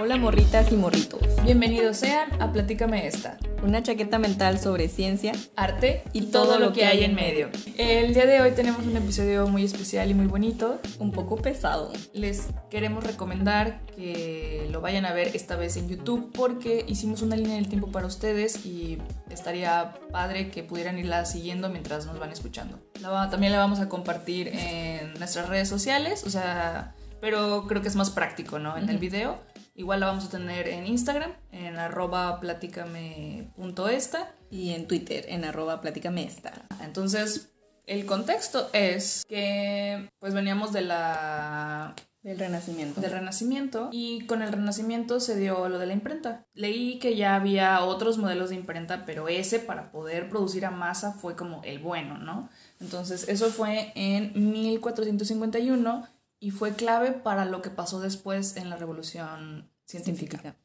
Hola morritas y morritos. Bienvenidos sean a Platícame esta. Una chaqueta mental sobre ciencia, arte y, todo, lo que hay en medio. El día de hoy tenemos un episodio muy especial y muy bonito. un poco pesado. Les queremos recomendar que lo vayan a ver esta vez en YouTube porque hicimos una línea del tiempo para ustedes y estaría padre que pudieran irla siguiendo mientras nos van escuchando. La también la vamos a compartir en nuestras redes sociales, o sea, pero creo que es más práctico, ¿no? En el video. Igual la vamos a tener en Instagram, en arroba platicame.esta. Y en Twitter, en arroba platícame esta. Entonces, el contexto es que pues veníamos de la Del renacimiento. del Renacimiento y con el Renacimiento se dio lo de la imprenta. Leí que ya había otros modelos de imprenta, pero ese para poder producir a masa fue como el bueno, ¿no? Entonces eso fue en 1451 y fue clave para lo que pasó después en la Revolución Científica. científica.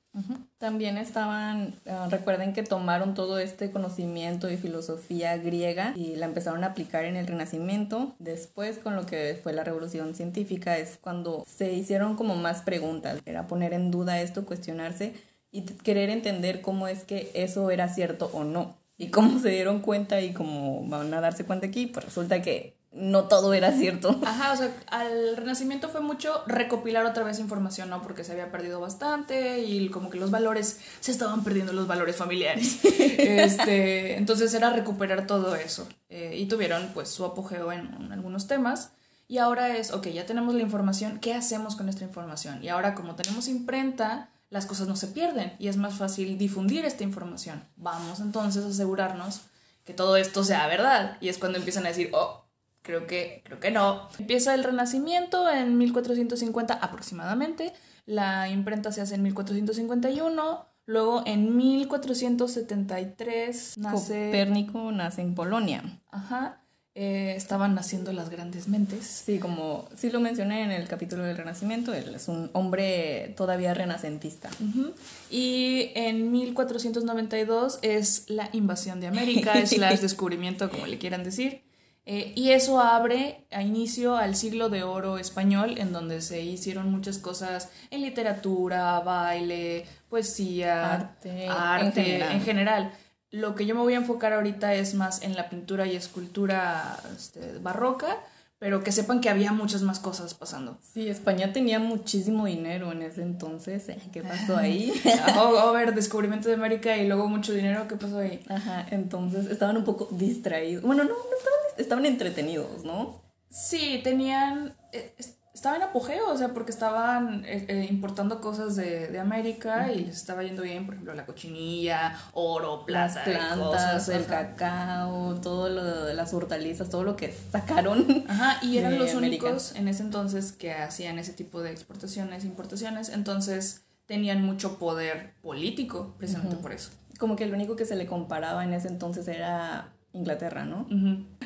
También estaban, eh, recuerden que tomaron todo este conocimiento y filosofía griega y la empezaron a aplicar en el Renacimiento. Después, con lo que fue la revolución científica, es cuando se hicieron como más preguntas. Era poner en duda esto, cuestionarse y querer entender cómo es que eso era cierto o no. Y cómo se dieron cuenta y cómo van a darse cuenta aquí, pues resulta que no todo era cierto. Ajá, o sea, al Renacimiento fue mucho recopilar otra vez información, ¿no? Porque se había perdido bastante y como que los valores, se estaban perdiendo los valores familiares. este, entonces era recuperar todo eso. Eh, y tuvieron pues su apogeo en, en algunos temas. Y ahora es, ok, ya tenemos la información, ¿qué hacemos con nuestra información? Y ahora como tenemos imprenta, las cosas no se pierden y es más fácil difundir esta información. Vamos entonces a asegurarnos que todo esto sea verdad. Y es cuando empiezan a decir, oh, Creo que, creo que no. Empieza el Renacimiento en 1450 aproximadamente. La imprenta se hace en 1451. Luego en 1473 nace... Copérnico nace en Polonia. Ajá. eh, estaban naciendo las grandes mentes. Sí, como sí lo mencioné en el capítulo del Renacimiento, él es un hombre todavía renacentista. Ujú. Y en 1492 es la invasión de América, slash descubrimiento, como le quieran decir. Eh, y eso abre a inicio al siglo de oro español, en donde se hicieron muchas cosas en literatura, baile, poesía, Arte, arte, en general. en general. Lo que yo me voy a enfocar ahorita es más en la pintura y escultura este, barroca, pero que sepan que había muchas más cosas pasando. Sí, España tenía muchísimo dinero en ese entonces. ¿eh? ¿Qué pasó ahí? O, o ver, descubrimiento de América y luego mucho dinero, ¿qué pasó ahí? Ajá, entonces estaban un poco distraídos. Bueno, no, no estaban, estaban entretenidos, ¿no? Sí, tenían. eh, Estaba en apogeo, o sea, porque estaban eh, eh, importando cosas de, de América y les estaba yendo bien, por ejemplo, la cochinilla, oro, Las plata, plantas, cosas, el ajá. cacao, todo lo de las hortalizas, todo lo que sacaron. Ajá, y eran los América. únicos en ese entonces que hacían ese tipo de exportaciones, importaciones, entonces tenían mucho poder político, precisamente por eso. Como que lo único que se le comparaba en ese entonces era Inglaterra, ¿no?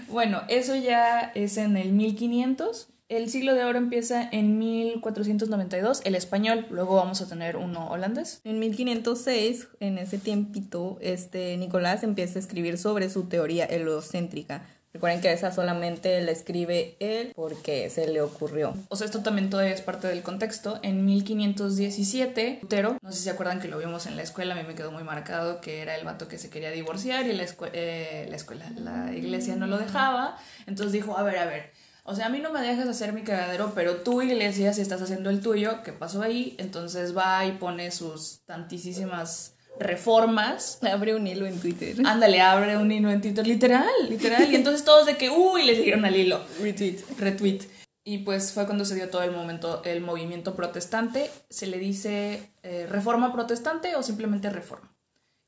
Bueno, eso ya es en el 1500. El siglo de oro empieza en 1492, el español, luego vamos a tener uno holandés. En 1506, en ese tiempito, este Nicolás empieza a escribir sobre su teoría heliocéntrica. Recuerden que esa solamente la escribe él porque se le ocurrió. O sea, esto también todo es parte del contexto. En 1517, Lutero, no sé si se acuerdan que lo vimos en la escuela, a mí me quedó muy marcado que era el vato que se quería divorciar y la, eh, la escuela, la iglesia no lo dejaba. Entonces dijo, a ver, a ver, o sea, a mí no me dejas hacer mi cagadero, pero tú, iglesia, si estás haciendo el tuyo, ¿qué pasó ahí? Entonces va y pone sus tantísimas reformas Abre un hilo en Twitter. Ándale, abre un hilo en Twitter, literal, literal. Y entonces todos de que, uy, le siguieron al hilo. Retweet. Retweet. Y pues fue cuando se dio todo el momento, el movimiento protestante. Se le dice eh, reforma protestante o simplemente reforma.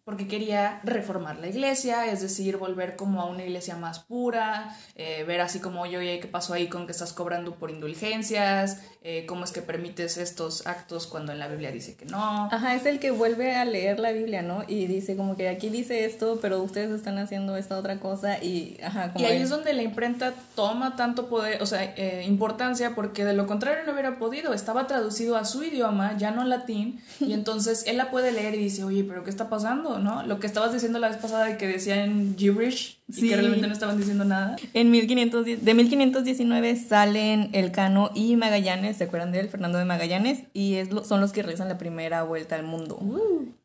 Porque quería reformar la iglesia, es decir, volver como a una iglesia más pura, eh, ver así como, oye, oye, ¿qué pasó ahí con que estás cobrando por indulgencias? Eh, ¿Cómo es que permites estos actos cuando en la Biblia dice que no? Ajá, es el que vuelve a leer la Biblia, ¿no? Y dice como que aquí dice esto, pero ustedes están haciendo esta otra cosa y, ajá, como Y ahí es donde la imprenta toma tanto poder, o sea, eh, importancia, porque de lo contrario no hubiera podido. Estaba traducido a su idioma, ya no latín, y entonces él la puede leer y dice, oye, pero ¿qué está pasando? Todo, ¿no? Lo que estabas diciendo la vez pasada de que decían gibberish y que realmente no estaban diciendo nada. En 1510, de 1519 salen Elcano y Magallanes, ¿se acuerdan de él? Fernando de Magallanes, y es son los que realizan la primera vuelta al mundo.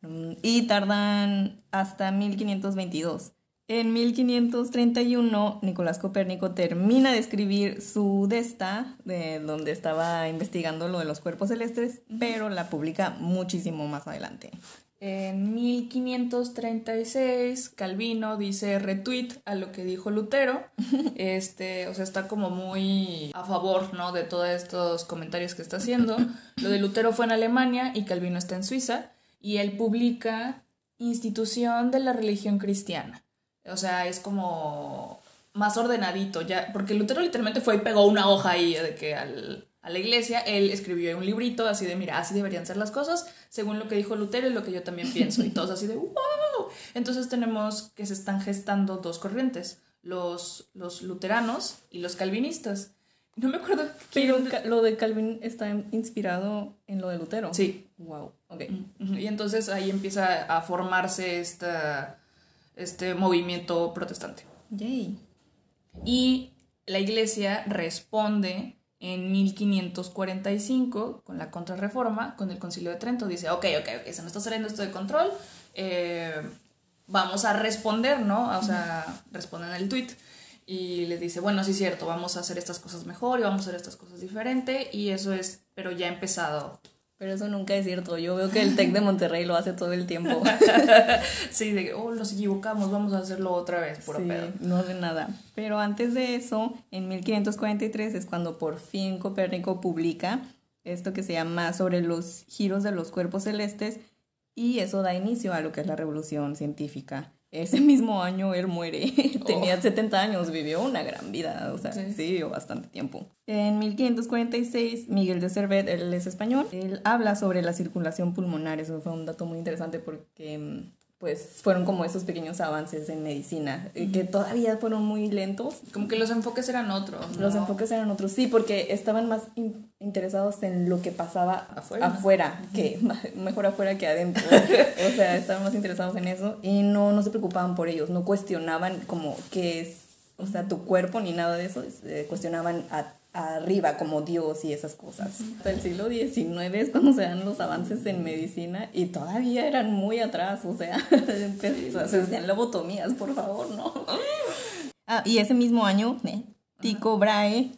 Mm, y tardan hasta 1522. En 1531, Nicolás Copérnico termina de escribir su Desta, de donde estaba investigando lo de los cuerpos celestes, pero la publica muchísimo más adelante. En 1536, Calvino dice retweet a lo que dijo Lutero. Este, o sea, está como muy a favor, ¿no? De todos estos comentarios que está haciendo. Lo de Lutero fue en Alemania y Calvino está en Suiza. Y él publica Institución de la Religión Cristiana. O sea, es como más ordenadito, ya, porque Lutero literalmente fue y pegó una hoja ahí de que al, a la iglesia, él escribió un librito así de, mira, así deberían ser las cosas, según lo que dijo Lutero y lo que yo también pienso, y todos así de, wow. Entonces tenemos que se están gestando dos corrientes, los, los luteranos y los calvinistas. No me acuerdo. Pero lo de Calvin está inspirado en lo de Lutero. Sí. Wow. Ok. Y entonces ahí empieza a formarse esta este movimiento protestante. Yay. Y la iglesia responde en 1545 con la contrarreforma, con el concilio de Trento. Dice, ok, ok, ok, se nos está saliendo esto de control, eh, vamos a responder, ¿no? O sea, responden el tweet y les dice, bueno, sí es cierto, vamos a hacer estas cosas mejor y vamos a hacer estas cosas diferente y eso es, pero ya ha empezado pero eso nunca es cierto. Yo veo que el TEC de Monterrey lo hace todo el tiempo. sí, de que, oh, nos equivocamos, vamos a hacerlo otra vez, puro sí, No de nada. Pero antes de eso, en 1543 es cuando por fin Copérnico publica esto que se llama sobre los giros de los cuerpos celestes y eso da inicio a lo que es la revolución científica. Ese mismo año él muere. Tenía 70 años, vivió una gran vida, o sea, sí. vivió bastante tiempo. En 1546, Miguel de Servet, él es español, él habla sobre la circulación pulmonar. Eso fue un dato muy interesante porque mm, pues fueron como esos pequeños avances en medicina, eh, que todavía fueron muy lentos. Como que los enfoques eran otros. Los enfoques eran otros, sí, porque estaban más interesados en lo que pasaba afuera, afuera que mejor afuera que adentro. o sea, estaban más interesados en eso y no, no se preocupaban por ellos, no cuestionaban como qué es, o sea, tu cuerpo ni nada de eso, eh, cuestionaban a arriba como Dios y esas cosas. Hasta el siglo XIX es cuando se dan los avances en medicina y todavía eran muy atrás, o sea, se hacían lobotomías, por favor, ¿no? Ah, y ese mismo año, eh, Tico Brahe,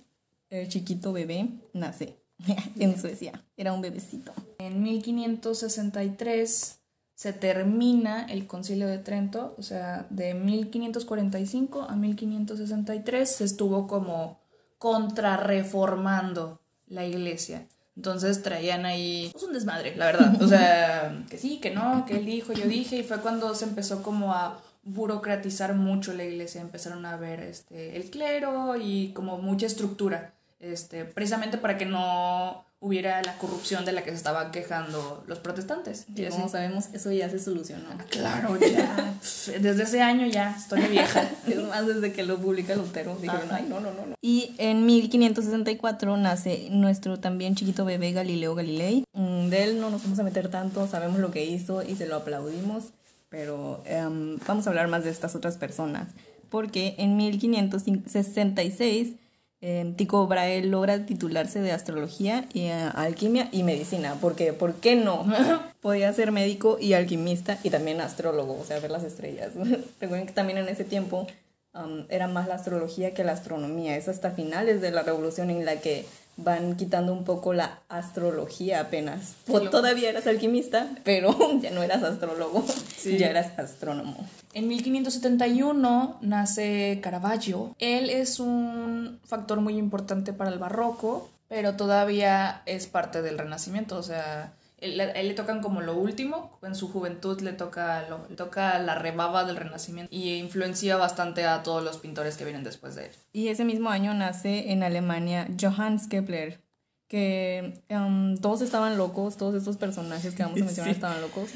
el chiquito bebé, nace en Suecia. Era un bebecito. En 1563 se termina el concilio de Trento, o sea, de 1545 a 1563 se estuvo como contrarreformando la iglesia. Entonces traían ahí pues, un desmadre, la verdad. O sea, que sí, que no, que él dijo, yo dije, y fue cuando se empezó como a burocratizar mucho la iglesia, empezaron a ver este, el clero y como mucha estructura, este, precisamente para que no hubiera la corrupción de la que se estaban quejando los protestantes. Y como sabemos, eso ya se solucionó. Claro, ya. desde ese año ya, historia vieja. es más, desde que lo publica Lutero, dijeron, ay, no, no, no, no. Y en 1564 nace nuestro también chiquito bebé Galileo Galilei. Mm, de él no nos vamos a meter tanto, sabemos lo que hizo y se lo aplaudimos, pero em, vamos a hablar más de estas otras personas. Porque en 1566 Tycho Brahe logra titularse de astrología y eh, alquimia y medicina, porque ¿por qué no? Podía ser médico y alquimista y también astrólogo, o sea, ver las estrellas. Recuerden que también en ese tiempo um, era más la astrología que la astronomía. Es hasta finales de la revolución en la que van quitando un poco la astrología apenas. todavía eras alquimista, pero ya no eras astrólogo, ya eras astrónomo. En 1571 nace Caravaggio. Él es un factor muy importante para el barroco, pero todavía es parte del Renacimiento, o sea, él, él, le tocan como lo último, en su juventud le toca, lo, le toca la rebaba del Renacimiento y influencia bastante a todos los pintores que vienen después de él. Y ese mismo año nace en Alemania Johannes Kepler, que um, todos estaban locos, todos estos personajes que vamos a mencionar sí. estaban locos,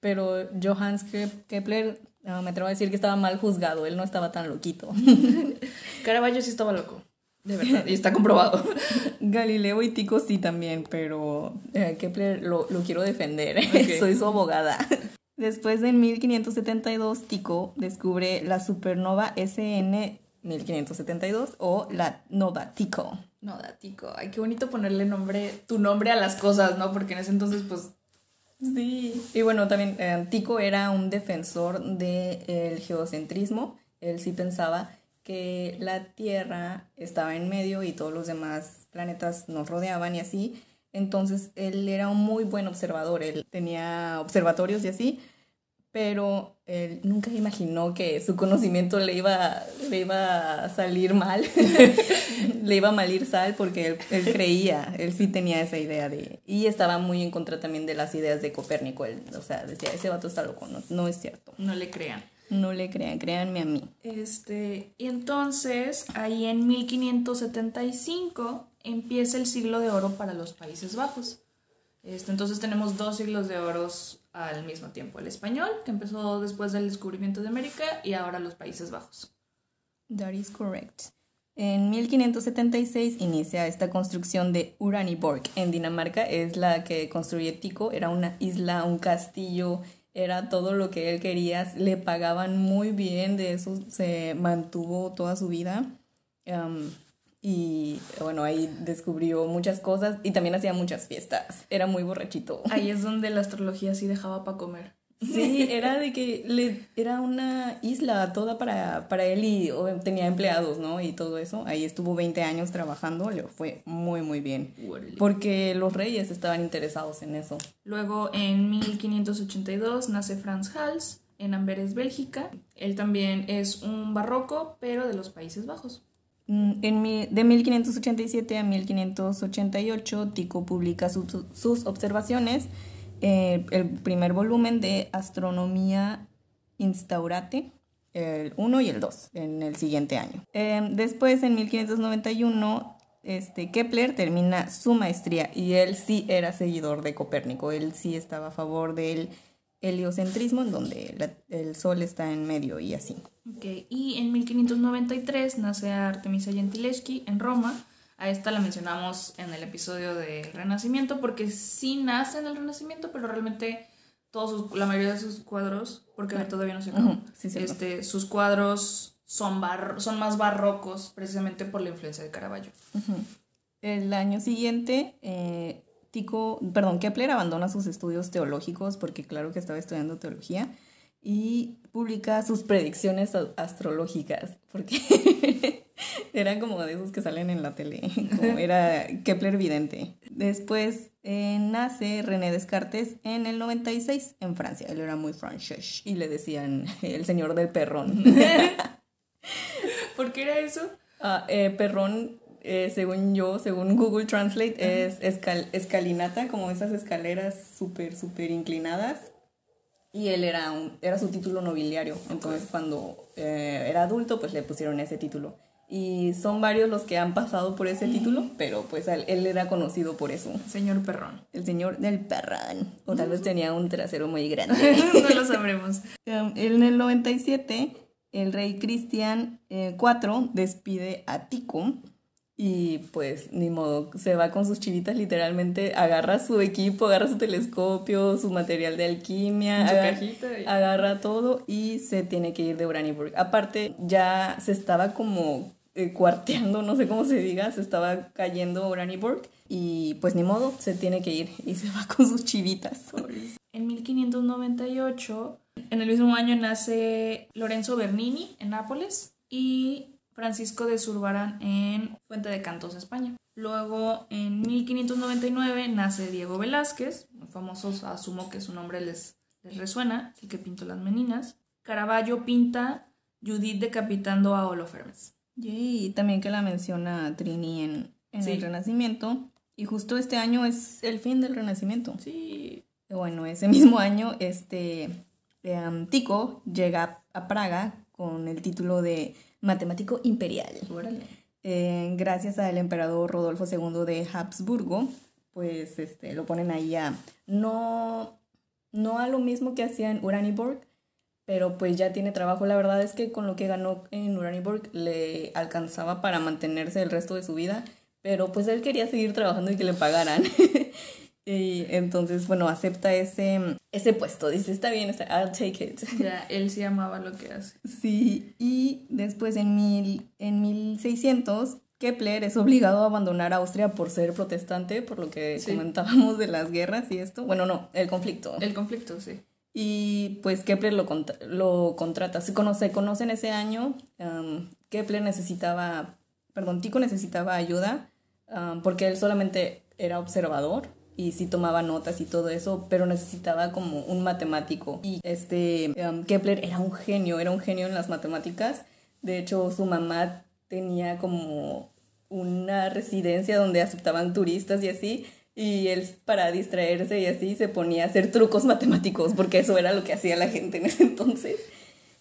pero Johannes Kepler, uh, me atrevo a decir que estaba mal juzgado, él no estaba tan loquito. Caravaggio sí estaba loco. De verdad, y está comprobado. Galileo y Tico sí también, pero eh, Kepler lo, lo, quiero defender. Okay. Soy su abogada. Después de 1572, Tycho descubre la supernova SN 1572 o la nova Tycho. Nova Tycho. Ay, qué bonito ponerle nombre, tu nombre a las cosas, ¿no? Porque en ese entonces, pues. Sí. Y bueno, también eh, Tycho era un defensor del geocentrismo. Él sí pensaba que la Tierra estaba en medio y todos los demás planetas nos rodeaban y así. Entonces él era un muy buen observador, él tenía observatorios y así, pero él nunca imaginó que su conocimiento le iba, le iba a salir mal, le iba a malir sal porque él, creía, él sí tenía esa idea de... Y estaba muy en contra también de las ideas de Copérnico, él, o sea, decía, ese vato está loco, no, no es cierto. No le crean. No le crean, créanme a mí. Este, y entonces, ahí en 1575 empieza el siglo de oro para los Países Bajos. Este, entonces tenemos dos siglos de oro al mismo tiempo. El español, que empezó después del descubrimiento de América, y ahora los Países Bajos. That is correct. En 1576 inicia esta construcción de Uraniborg en Dinamarca. Es la que construye Tico. Era una isla, un castillo era todo lo que él quería, le pagaban muy bien, de eso se mantuvo toda su vida. y bueno, ahí descubrió muchas cosas y también hacía muchas fiestas. Era muy borrachito. Ahí es donde la astrología sí dejaba para comer. Sí, era de que le, era una isla toda para, para él y tenía empleados, ¿no? Y todo eso. Ahí estuvo 20 años trabajando, le fue muy, muy bien. Porque los reyes estaban interesados en eso. Luego, en 1582, nace Franz Hals en Amberes, Bélgica. Él también es un barroco, pero de los Países Bajos. Mm, en de 1587 a 1588, Tico publica sus observaciones eh, el primer volumen de Astronomía Instaurate, el 1 y el 2, en el siguiente año. Eh, después, en 1591, este, Kepler termina su maestría y él sí era seguidor de Copérnico, él sí estaba a favor del heliocentrismo, en donde el Sol está en medio y así. Okay. Y en 1593 nace Artemisa Gentileschi en Roma, a esta la mencionamos en el episodio de Renacimiento porque sí nace en el Renacimiento, pero realmente todos la mayoría de sus cuadros, porque todavía no se acabó, este, sus cuadros son, son más barrocos precisamente por la influencia de Caravaggio. El año siguiente, eh, Tico, perdón, Kepler abandona sus estudios teológicos porque claro que estaba estudiando teología y publica sus predicciones astrológicas porque Eran como de esos que salen en la tele, como era Kepler Vidente. Después eh, nace René Descartes en el 96 en Francia. Él era muy francés y le decían el señor del perrón. ¿Por qué era eso? Ah, eh, perrón, eh, según yo, según Google Translate, es escalinata, como esas escaleras súper, súper inclinadas. Y él era, un, era su título nobiliario. Entonces, cuando era adulto, pues le pusieron ese título y son varios los que han pasado por ese título, pero pues él, era conocido por eso. Señor Perrón. El señor del Perrón. O tal vez tenía un trasero muy grande. no lo sabremos. Um, en el 97, el rey Cristian IV eh, despide a Tico y pues ni modo, se va con sus chivitas literalmente, agarra su equipo, agarra su telescopio, su material de alquimia, agarra, agarra, todo y se tiene que ir de Uraniburg. Aparte, ya se estaba como eh, cuarteando, no sé cómo se diga, se estaba cayendo Oraniborg y pues ni modo, se tiene que ir y se va con sus chivitas. En 1598, en el mismo año nace Lorenzo Bernini en Nápoles y Francisco de Zurbarán en Fuente de Cantos, España. Luego, en 1599, nace Diego Velázquez, muy famoso, asumo que su nombre les, les resuena, el que pintó las meninas. Caravaggio pinta Judith decapitando a Holofernes. Y también que la menciona Trini en, el Renacimiento. Y justo este año es el fin del Renacimiento. Sí. Bueno, ese mismo año, este eh, Tico llega a Praga con el título de matemático imperial. Eh, gracias al emperador Rodolfo II de Habsburgo, pues este, lo ponen ahí a no, no a lo mismo que hacía en Uraniborg, pero pues ya tiene trabajo. La verdad es que con lo que ganó en Uraniborg le alcanzaba para mantenerse el resto de su vida, pero pues él quería seguir trabajando y que le pagaran. Y entonces, bueno, acepta ese, ese puesto. Dice, está bien, está, I'll take it. Ya, él sí amaba lo que hace. Sí, y después en, mil, en 1600, Kepler es obligado a abandonar Austria por ser protestante, por lo que Sí. comentábamos de las guerras y esto. Bueno, no, el conflicto. El conflicto, sí. Y pues Kepler lo, contra- lo contrata. Se conoce, conocen ese año. um, Kepler necesitaba, perdón, Tycho necesitaba ayuda um, porque él solamente era observador y sí tomaba notas y todo eso, pero necesitaba como un matemático. Y este um, Kepler era un genio, era un genio en las matemáticas. De hecho, su mamá tenía como una residencia donde aceptaban turistas y así. Y él para distraerse y así se ponía a hacer trucos matemáticos, porque eso era lo que hacía la gente en ese entonces.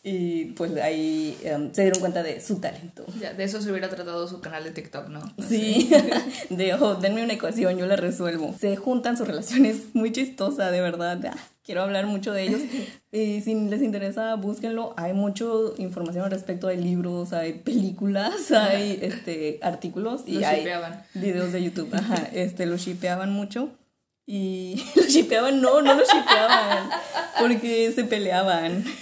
Y pues ahí em, se dieron cuenta de su talento. Ya, de eso se hubiera tratado su canal de TikTok, ¿no? Sí, de oh, denme una ecuación, yo la resuelvo. Se juntan sus relaciones muy chistosa, de verdad. Ah, quiero hablar mucho de ellos. Y si les interesa, búsquenlo. Hay mucha información al respecto. Hay libros, hay películas, hay este, artículos y hay shippeaban. videos de YouTube. Ajá, este, los shipeaban mucho. Y los shipeaban, no, no los shipeaban, porque se peleaban.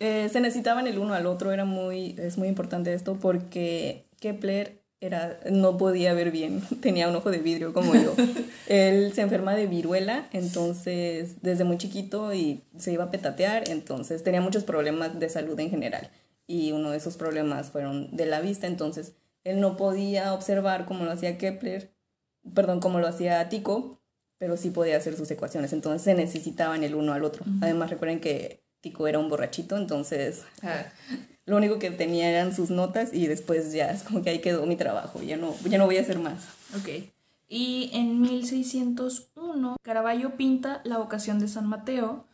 Eh, se necesitaban el uno al otro, era muy, es muy importante esto, porque Kepler era, no podía ver bien, tenía un ojo de vidrio como yo. Él se enferma de viruela, entonces desde muy chiquito y se iba a petatear, entonces tenía muchos problemas de salud en general. Y uno de esos problemas fueron de la vista, entonces él no podía observar como lo hacía Kepler, perdón, como lo hacía Tycho, pero sí podía hacer sus ecuaciones, entonces se necesitaban el uno al otro. Además recuerden que Tycho era un borrachito, entonces Ah, lo único que tenía eran sus notas y después ya es como que ahí quedó mi trabajo, ya no, ya no voy a hacer más. ok. Y en 1601, Caravaggio pinta La vocación de San Mateo.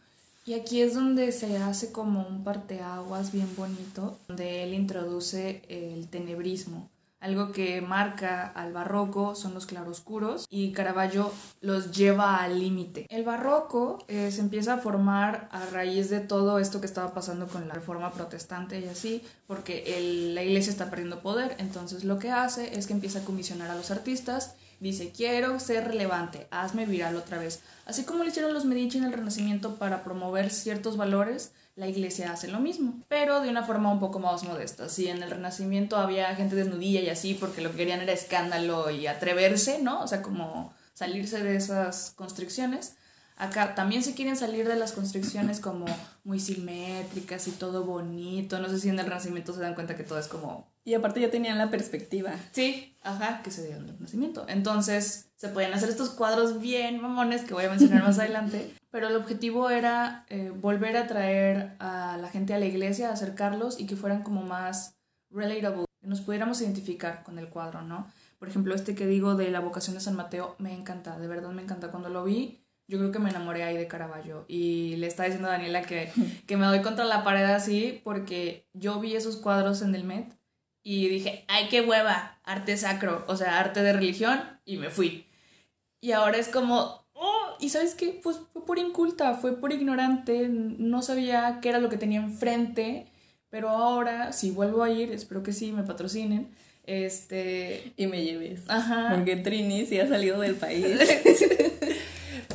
Y aquí es donde se hace como un parteaguas bien bonito, donde él introduce el tenebrismo. Algo que marca al barroco son los claroscuros y Caravaggio los lleva al límite. El barroco eh, se empieza a formar a raíz de todo esto que estaba pasando con la reforma protestante y así, porque la iglesia está perdiendo poder. Entonces lo que hace es que empieza a comisionar a los artistas. Dice, quiero ser relevante, hazme viral otra vez. Así como lo hicieron los Medici en el Renacimiento para promover ciertos valores, la iglesia hace lo mismo, pero de una forma un poco más modesta. Si en el Renacimiento había gente desnudilla y así porque lo que querían era escándalo y atreverse, ¿no? O sea, como salirse de esas constricciones. Acá también se quieren salir de las constricciones como muy simétricas y todo bonito. No sé si en el Renacimiento se dan cuenta que todo es como Y aparte ya tenían la perspectiva. Sí, ajá, que se dio en el nacimiento. Entonces se podían hacer estos cuadros bien mamones que voy a mencionar más adelante, pero el objetivo era eh, volver a traer a la gente a la iglesia, acercarlos y que fueran como más relatable, que nos pudiéramos identificar con el cuadro, ¿no? Por ejemplo, este que digo de la vocación de San Mateo, me encanta, de verdad me encanta. Cuando lo vi, yo creo que me enamoré ahí de Caravaggio y le estaba diciendo a Daniela que, que me doy contra la pared así porque yo vi esos cuadros en el Met y dije, ay, qué hueva, arte sacro, o sea, arte de religión, y me fui. Y ahora es como, oh, y sabes qué, pues fue por inculta, fue por ignorante, no sabía qué era lo que tenía enfrente, pero ahora, si vuelvo a ir, espero que sí, me patrocinen, este, Y me lleves. ajá, Porque Trini sí ha salido del país.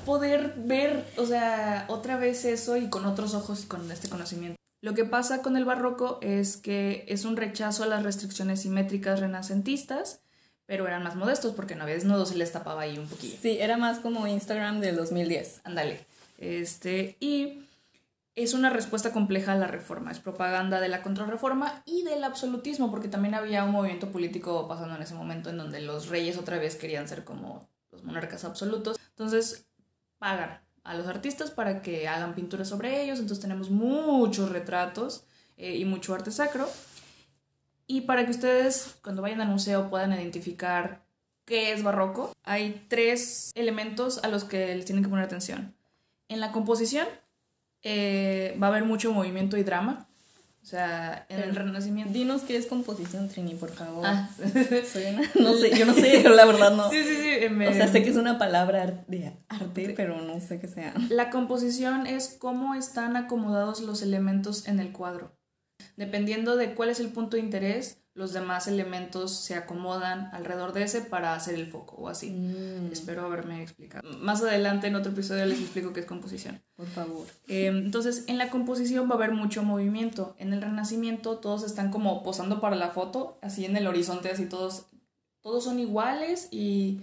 poder ver, o sea, otra vez eso y con otros ojos y con este conocimiento. Lo que pasa con el barroco es que es un rechazo a las restricciones simétricas renacentistas, pero eran más modestos porque no había desnudos, se les tapaba ahí un poquillo. Sí, era más como Instagram del 2010. Ándale. Este, y es una respuesta compleja a la reforma, es propaganda de la contrarreforma y del absolutismo, porque también había un movimiento político pasando en ese momento en donde los reyes otra vez querían ser como los monarcas absolutos. Entonces, pagan a los artistas para que hagan pinturas sobre ellos, entonces tenemos muchos retratos eh, y mucho arte sacro. Y para que ustedes cuando vayan al museo puedan identificar qué es barroco, hay tres elementos a los que les tienen que poner atención. En la composición eh, va a haber mucho movimiento y drama. O sea, en el Renacimiento... Dinos qué es composición, Trini, por favor. Ah. Soy una- no sé, yo no sé, la verdad no. Sí, sí, sí. eh, me- O sea, sé que es una palabra de arte, pero no sé qué sea. La composición es cómo están acomodados los elementos en el cuadro. Dependiendo de cuál es el punto de interés, los demás elementos se acomodan alrededor de ese para hacer el foco o así. Mm. Espero haberme explicado. Más adelante en otro episodio les explico qué es composición. Por favor. Eh, entonces, en la composición va a haber mucho movimiento. En el Renacimiento todos están como posando para la foto, así en el horizonte, así todos, todos son iguales y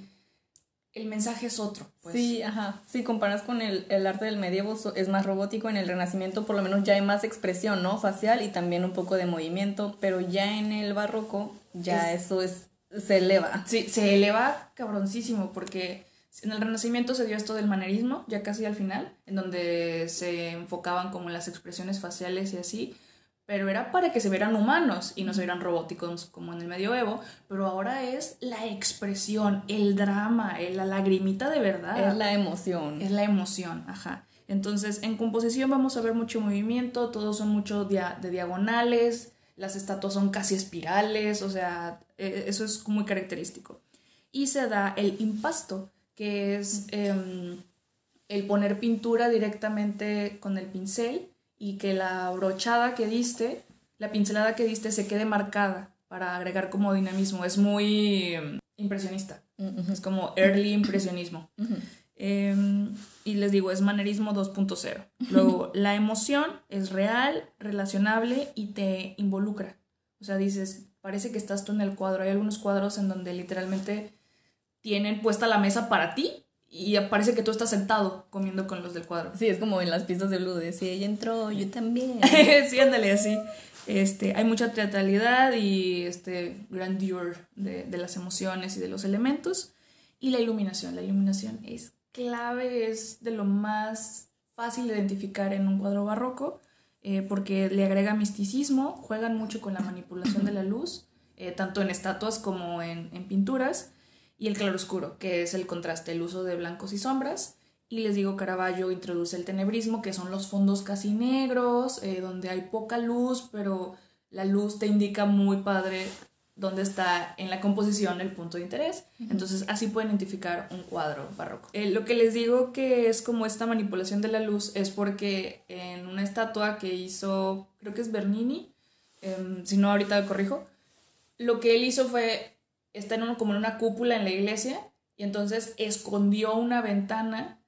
el mensaje es otro. pues. Sí, ajá. Si comparas con el, el arte del medievo, es más robótico. En el renacimiento, por lo menos, ya hay más expresión, ¿no? Facial y también un poco de movimiento. Pero ya en el barroco, ya Es- eso es se eleva. Sí, se eleva cabroncísimo porque en el Renacimiento se dio esto del manerismo, ya casi al final, en donde se enfocaban como en las expresiones faciales y así, pero era para que se vieran humanos y no se vieran robóticos como en el medioevo, pero ahora es la expresión, el drama, la lagrimita de verdad. Es la emoción. Es la emoción, ajá. Entonces, en composición vamos a ver mucho movimiento, todos son mucho dia- de diagonales, las estatuas son casi espirales, o sea, eh, eso es muy característico. Y se da el impasto, que es em, el poner pintura directamente con el pincel y que la brochada que diste, la pincelada que diste se quede marcada para agregar como dinamismo. Es muy em, impresionista, es como early impresionismo. Eh, y les digo, es manerismo 2.0. Luego, la emoción es real, relacionable y te involucra. O sea, dices, parece que estás tú en el cuadro. Hay algunos cuadros en donde literalmente tienen puesta la mesa para ti y parece que tú estás sentado comiendo con los del cuadro. Sí, es como en las pistas de Blue, de si ella entró, yo también. sí, ándale, así. Este, hay mucha teatralidad y este grandeur de, de las emociones y de los elementos. Y la iluminación. La iluminación es clave, es de lo más fácil de identificar en un cuadro barroco, eh, porque le agrega misticismo, juegan mucho con la manipulación de la luz, eh, tanto en estatuas como en, en pinturas, y el claroscuro, que es el contraste, el uso de blancos y sombras. Y les digo, Caravaggio introduce el tenebrismo, que son los fondos casi negros, eh, donde hay poca luz, pero la luz te indica muy padre dónde está en la composición el punto de interés. Entonces así pueden identificar un cuadro barroco. Eh, lo que les digo que es como esta manipulación de la luz es porque en una estatua que hizo, creo que es Bernini, em, si no ahorita lo corrijo, lo que él hizo fue, está en como en una cúpula en la iglesia y entonces escondió una ventana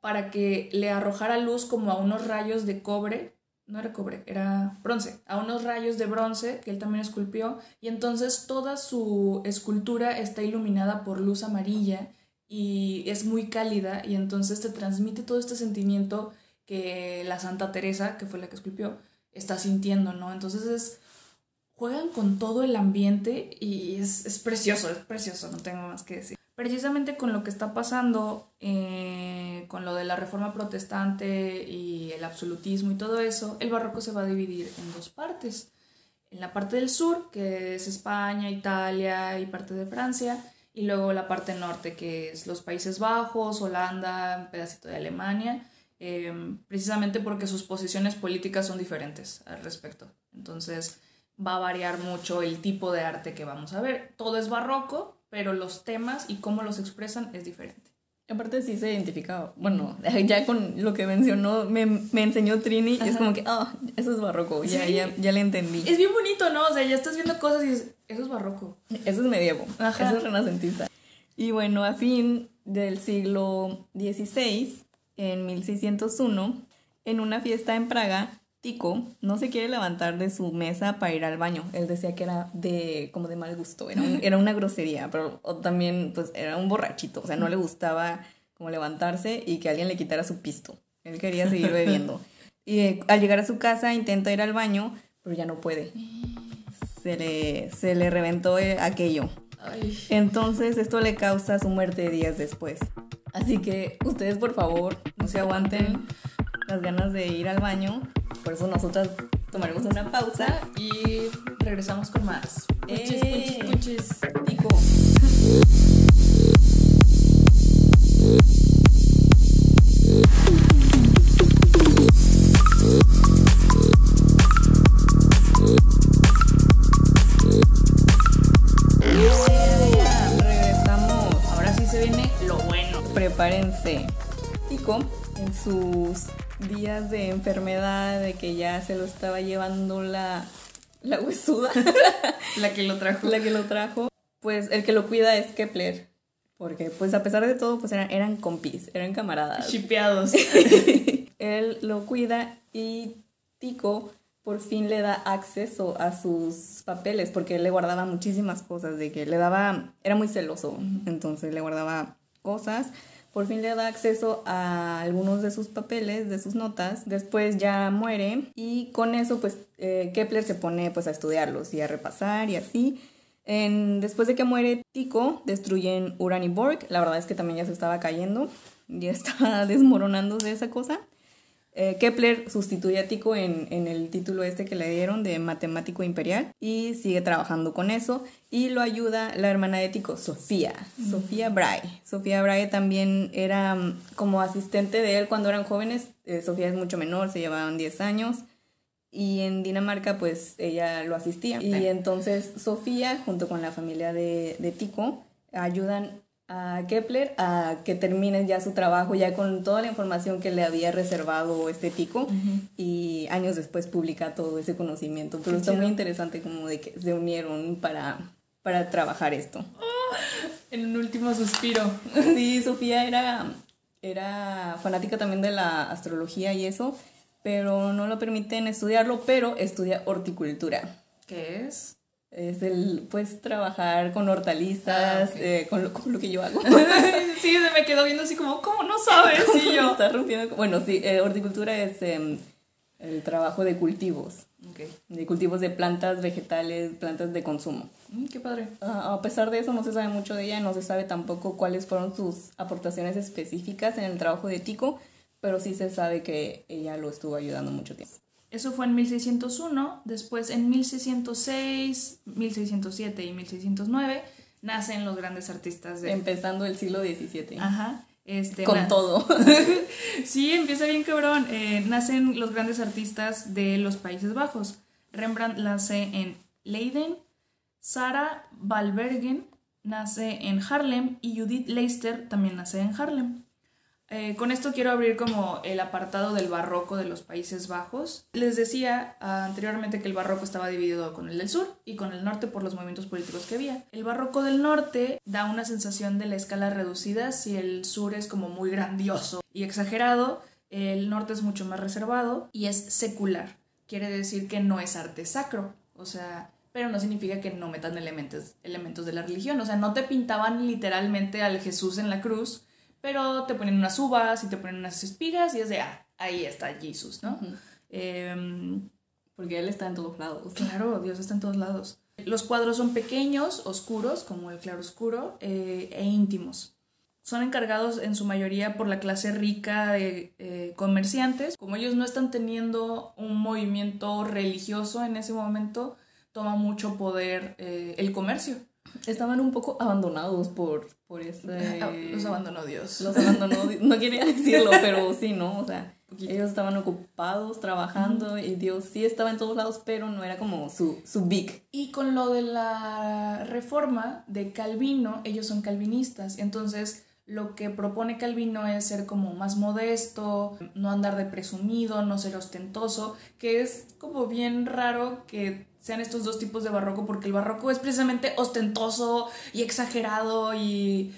para que le arrojara luz como a unos rayos de cobre, no era cobre, era bronce, a unos rayos de bronce que él también esculpió. Y entonces toda su escultura está iluminada por luz amarilla y es muy cálida. Y entonces te transmite todo este sentimiento que la Santa Teresa, que fue la que esculpió, está sintiendo, ¿no? Entonces es juegan con todo el ambiente y es, es precioso, es precioso, no tengo más que decir. Precisamente con lo que está pasando, eh, con lo de la reforma protestante y el absolutismo y todo eso, el barroco se va a dividir en dos partes. En la parte del sur, que es España, Italia y parte de Francia, y luego la parte norte, que es los Países Bajos, Holanda, un pedacito de Alemania, eh, precisamente porque sus posiciones políticas son diferentes al respecto. Entonces va a variar mucho el tipo de arte que vamos a ver. Todo es barroco, pero los temas y cómo los expresan es diferente. Aparte sí se identifica, bueno, ya con lo que mencionó, me, me enseñó Trini, y es como que, ah, eso es barroco, ya, Sí. ya, ya le entendí. Es bien bonito, ¿no? O sea, ya estás viendo cosas y dices, eso es barroco. Eso es medievo, Ajá. eso es renacentista. Y bueno, a fin del siglo XVI, en 1601, en una fiesta en Praga, Tico no se quiere levantar de su mesa para ir al baño. Él decía que era de como de mal gusto, era, un- era una grosería, pero también pues era un borrachito, o sea, no le gustaba como levantarse y que alguien le quitara su pisto. Él quería seguir bebiendo. Y eh, al llegar a su casa intenta ir al baño, pero ya no puede. Se le, se le reventó eh, aquello. Entonces esto le causa su muerte días después. Así que ustedes por favor no se aguanten las ganas de ir al baño. Por eso nosotras tomaremos una pausa. Y regresamos con más. Puchis, Eh. puchis, puchis. Tico. Regresamos. Ahora sí se viene lo bueno. Prepárense. Tico, en sus días de enfermedad, de que ya se lo estaba llevando la la huesuda, la que lo trajo. la que lo trajo, pues el que lo cuida es Kepler. Porque, pues a pesar de todo, pues eran, eran compis, eran camaradas. Chipeados. Él lo cuida y Tico por fin le da acceso a sus papeles porque él le guardaba muchísimas cosas, de que le daba, era muy celoso, entonces le guardaba cosas. Por fin le da acceso a algunos de sus papeles, de sus notas. Después ya muere y con eso pues eh, Kepler se pone pues a estudiarlos y a repasar y así. En, después de que muere Tico, destruyen Uran y Borg. La verdad es que también ya se estaba cayendo, ya estaba desmoronándose esa cosa. Eh, Kepler sustituye a Tico en, en, el título este que le dieron de matemático imperial y sigue trabajando con eso y lo ayuda la hermana de Tico, Sofía, Sofía Brahe. Sofía Brahe también era um, como asistente de él cuando eran jóvenes, eh, Sofía es mucho menor, se llevaban 10 años y en Dinamarca pues ella lo asistía. Y entonces Sofía junto con la familia de, de Tico ayudan a Kepler a que termine ya su trabajo ya con toda la información que le había reservado este tico y años después publica todo ese conocimiento. Pero está muy interesante como de que se unieron para, para trabajar esto. en un último suspiro. Sí, Sofía era, era fanática también de la astrología y eso, pero no lo permiten estudiarlo, pero estudia horticultura. ¿Qué es? Es el, pues, trabajar con hortalizas, ah, eh, con, lo, con, lo, que yo hago. sí, se me quedó viendo así como, ¿cómo no sabes? Y yo. Está rompiendo. Bueno, sí, eh, horticultura es eh, el trabajo de cultivos. Okay. De cultivos de plantas, vegetales, plantas de consumo. Mm, qué padre. Uh, a pesar de eso, no se sabe mucho de ella, no se sabe tampoco cuáles fueron sus aportaciones específicas en el trabajo de Tico, pero sí se sabe que ella lo estuvo ayudando mucho tiempo. Eso fue en 1601, después en 1606, 1607 y 1609 nacen los grandes artistas de... Empezando el siglo XVII. Ajá. Este, Con todo. sí, empieza bien cabrón. Eh, nacen los grandes artistas de los Países Bajos. Rembrandt nace en Leiden, Sarah Valbergen nace en Harlem y Judith Leister también nace en Harlem. Eh, con esto quiero abrir como el apartado del barroco de los Países Bajos. Les decía ah, anteriormente que el barroco estaba dividido con el del sur y con el norte por los movimientos políticos que había. El barroco del norte da una sensación de la escala reducida si el sur es como muy grandioso y exagerado, el norte es mucho más reservado y es secular. Quiere decir que no es arte sacro, o sea, pero no significa que no metan elementos, elementos de la religión, o sea, no te pintaban literalmente al Jesús en la cruz, pero te ponen unas uvas y te ponen unas espigas y es de, ah, ahí está Jesús, ¿no? Em, Porque Él está en todos lados. Claro, Dios está en todos lados. Los cuadros son pequeños, oscuros, como el claroscuro, eh, e íntimos. Son encargados en su mayoría por la clase rica de eh, comerciantes. Como ellos no están teniendo un movimiento religioso en ese momento, toma mucho poder eh, el comercio. Estaban un poco abandonados por, por ese... Los abandonó Dios. Los abandonó, no quería decirlo, pero sí, ¿no? O sea, ellos estaban ocupados trabajando y Dios sí estaba en todos lados, pero no era como su, su big. Y con lo de la reforma de Calvino, ellos son calvinistas, entonces lo que propone Calvino es ser como más modesto, no andar de presumido, no ser ostentoso, que es como bien raro que sean estos dos tipos de barroco, porque el barroco es precisamente ostentoso y exagerado y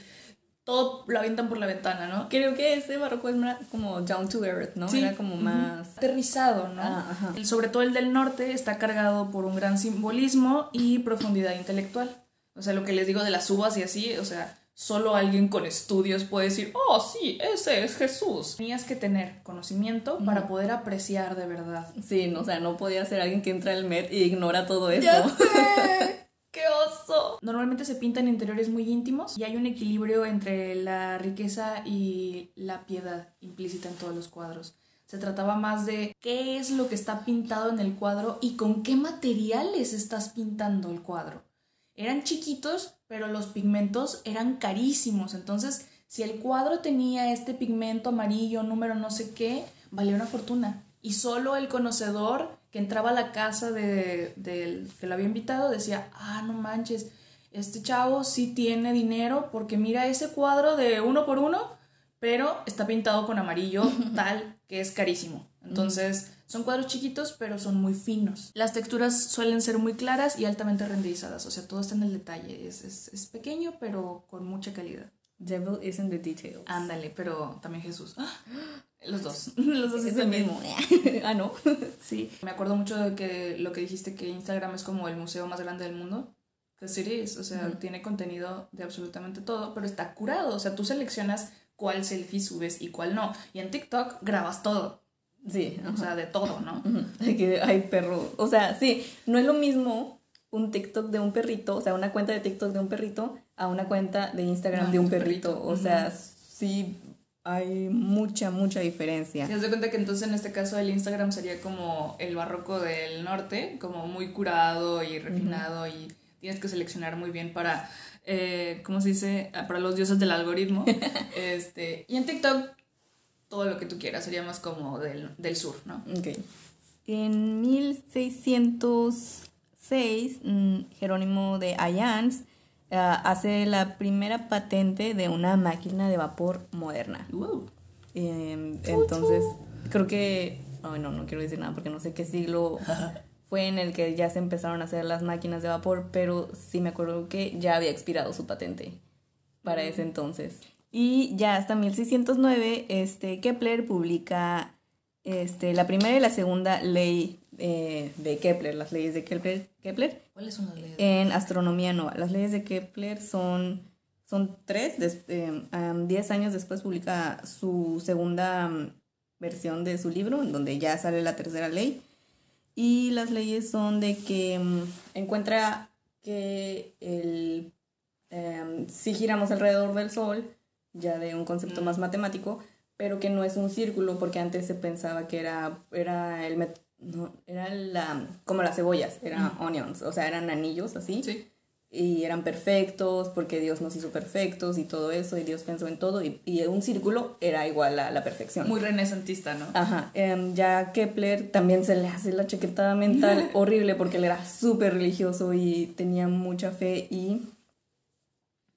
todo lo avientan por la ventana, ¿no? Creo que ese barroco es como down to earth, ¿no? Era como más... Aterrizado, ¿no? Ah, Sobre todo el del norte está cargado por un gran simbolismo y profundidad intelectual. O sea, lo que les digo de las uvas y así, o sea, solo alguien con estudios puede decir, oh, sí, ese es Jesús. Tenías que tener conocimiento para poder apreciar de verdad. Sí, no, o sea, no podía ser alguien que entra al Met y ignora todo eso. ¡Ya sé! ¡Qué oso! Normalmente se pintan interiores muy íntimos y hay un equilibrio entre la riqueza y la piedad implícita en todos los cuadros. Se trataba más de qué es lo que está pintado en el cuadro y con qué materiales estás pintando el cuadro. Eran chiquitos, pero los pigmentos eran carísimos. Entonces, si el cuadro tenía este pigmento amarillo, número no sé qué, valía una fortuna. Y solo el conocedor que entraba a la casa del de, que lo había invitado decía, ah, no manches, este chavo sí tiene dinero porque mira ese cuadro de uno por uno, pero está pintado con amarillo tal que es carísimo. Entonces, Son cuadros chiquitos, pero son muy finos. Las texturas suelen ser muy claras y altamente renderizadas, o sea, todo está en el detalle. Es, es, es pequeño, pero con mucha calidad. Devil is in the details. Ándale, pero también Jesús. ¡Ah! Los dos. Los dos es el mismo. ah, no. Sí. Me acuerdo mucho de que lo que dijiste que Instagram es como el museo más grande del mundo. Que sí es, o sea, tiene contenido de absolutamente todo, pero está curado. O sea, tú seleccionas cuál selfie subes y cuál no. Y en TikTok grabas todo. Sí. O sea, de todo, ¿no? Que hay perro. O sea, sí, no es lo mismo un TikTok de un perrito, o sea, una cuenta de TikTok de un perrito a una cuenta de Instagram No, de un perrito. perrito. O sea, sí hay mucha, mucha diferencia. Te das cuenta que entonces en este caso el Instagram sería como el barroco del norte, como muy curado y refinado y tienes que seleccionar muy bien para, eh, ¿cómo se dice? Ah, Para los dioses del algoritmo. este, y en TikTok todo lo que tú quieras sería más como del, del sur, ¿no? Ok. En 1606, mm, Jerónimo de Ayans ah, hace la primera patente de una máquina de vapor moderna. Eh, entonces, creo que. Ay, no, no quiero decir nada porque no sé qué siglo fue en el que ya se empezaron a hacer las máquinas de vapor, pero sí me acuerdo que ya había expirado su patente para ese entonces. Y ya hasta 1609, este, Kepler publica este, la primera y la segunda ley eh, de Kepler, las leyes de Kepler, Kepler ¿Cuáles son las leyes? en astronomía nova. Las leyes de Kepler son, son tres. Des- eh, diez años después publica su segunda versión de su libro, en donde ya sale la tercera ley. Y las leyes son de que mm, encuentra que el, em, si giramos alrededor del Sol, ya de un concepto Mm. más matemático, pero que no es un círculo, porque antes se pensaba que era, era el no, era la, como las cebollas, eran onions, o sea, eran anillos así, Sí. y eran perfectos, porque Dios nos hizo perfectos y todo eso, y Dios pensó en todo, y, y un círculo era igual a la perfección. Muy renacentista, ¿no? Ajá, em, ya Kepler también se le hace la chaquetada mental horrible porque él era súper religioso y tenía mucha fe y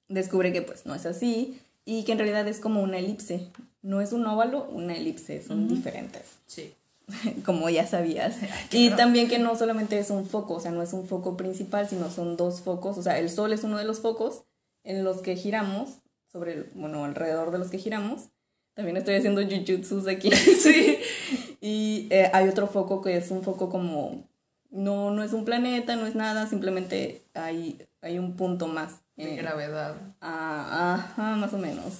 descubre que pues no es así y que en realidad es como una elipse. No es un óvalo, una elipse, son diferentes, Sí. como ya sabías. Y también que no solamente es un foco, o sea, no es un foco principal, sino son dos focos, o sea, el Sol es uno de los focos en los que giramos, sobre, el- bueno, alrededor de los que giramos. También estoy haciendo jujutsus aquí. Sí. Y eh, hay otro foco que es un foco como, no, no es un planeta, no es nada, simplemente hay, hay un punto más. De eh, gravedad. ah, ajá, más o menos.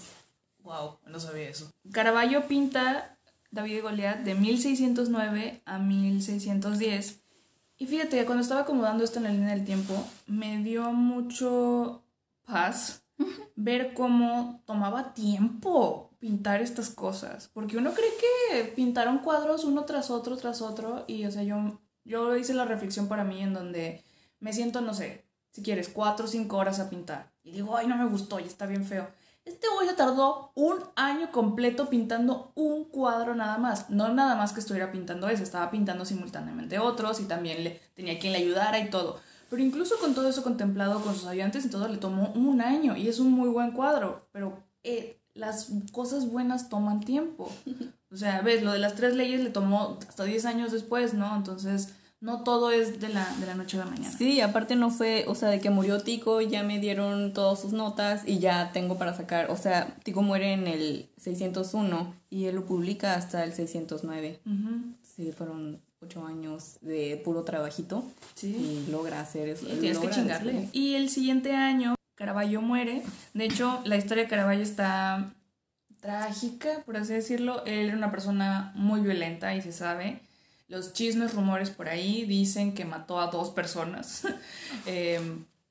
Wow, no sabía eso. Caravaggio pinta David y Goliat de 1609 a 1610. Y fíjate, cuando estaba acomodando esto en la línea del tiempo, me dio mucho paz ver cómo tomaba tiempo pintar estas cosas. Porque uno cree que pintaron cuadros uno tras otro, tras otro. Y, o sea, yo, yo hice la reflexión para mí en donde me siento, no sé, si quieres, cuatro o cinco horas a pintar. Y digo, ay, no me gustó y está bien feo. Este güey se tardó un año completo pintando un cuadro nada más. No nada más que estuviera pintando ese, estaba pintando simultáneamente otros y también le, tenía quien le ayudara y todo. Pero incluso con todo eso contemplado, con sus ayudantes y todo, le tomó un año y es un muy buen cuadro. Pero eh, las cosas buenas toman tiempo. O sea, ves, lo de las tres leyes le tomó hasta 10 años después, ¿no? Entonces, no todo es de la, de la noche a la mañana. Sí, aparte no fue, o sea, de que murió Tico, ya me dieron todas sus notas y ya tengo para sacar, o sea, Tico muere en el 601 y él lo publica hasta el 609. Ujú, Sí, fueron ocho años de puro trabajito Sí. y logra hacer eso. Y tienes que chingarle. hacerlo. Y el siguiente año, Caravaggio muere. De hecho, la historia de Caravaggio está trágica, por así decirlo. Él era una persona muy violenta y se sabe. Los chismes, rumores por ahí dicen que mató a dos personas.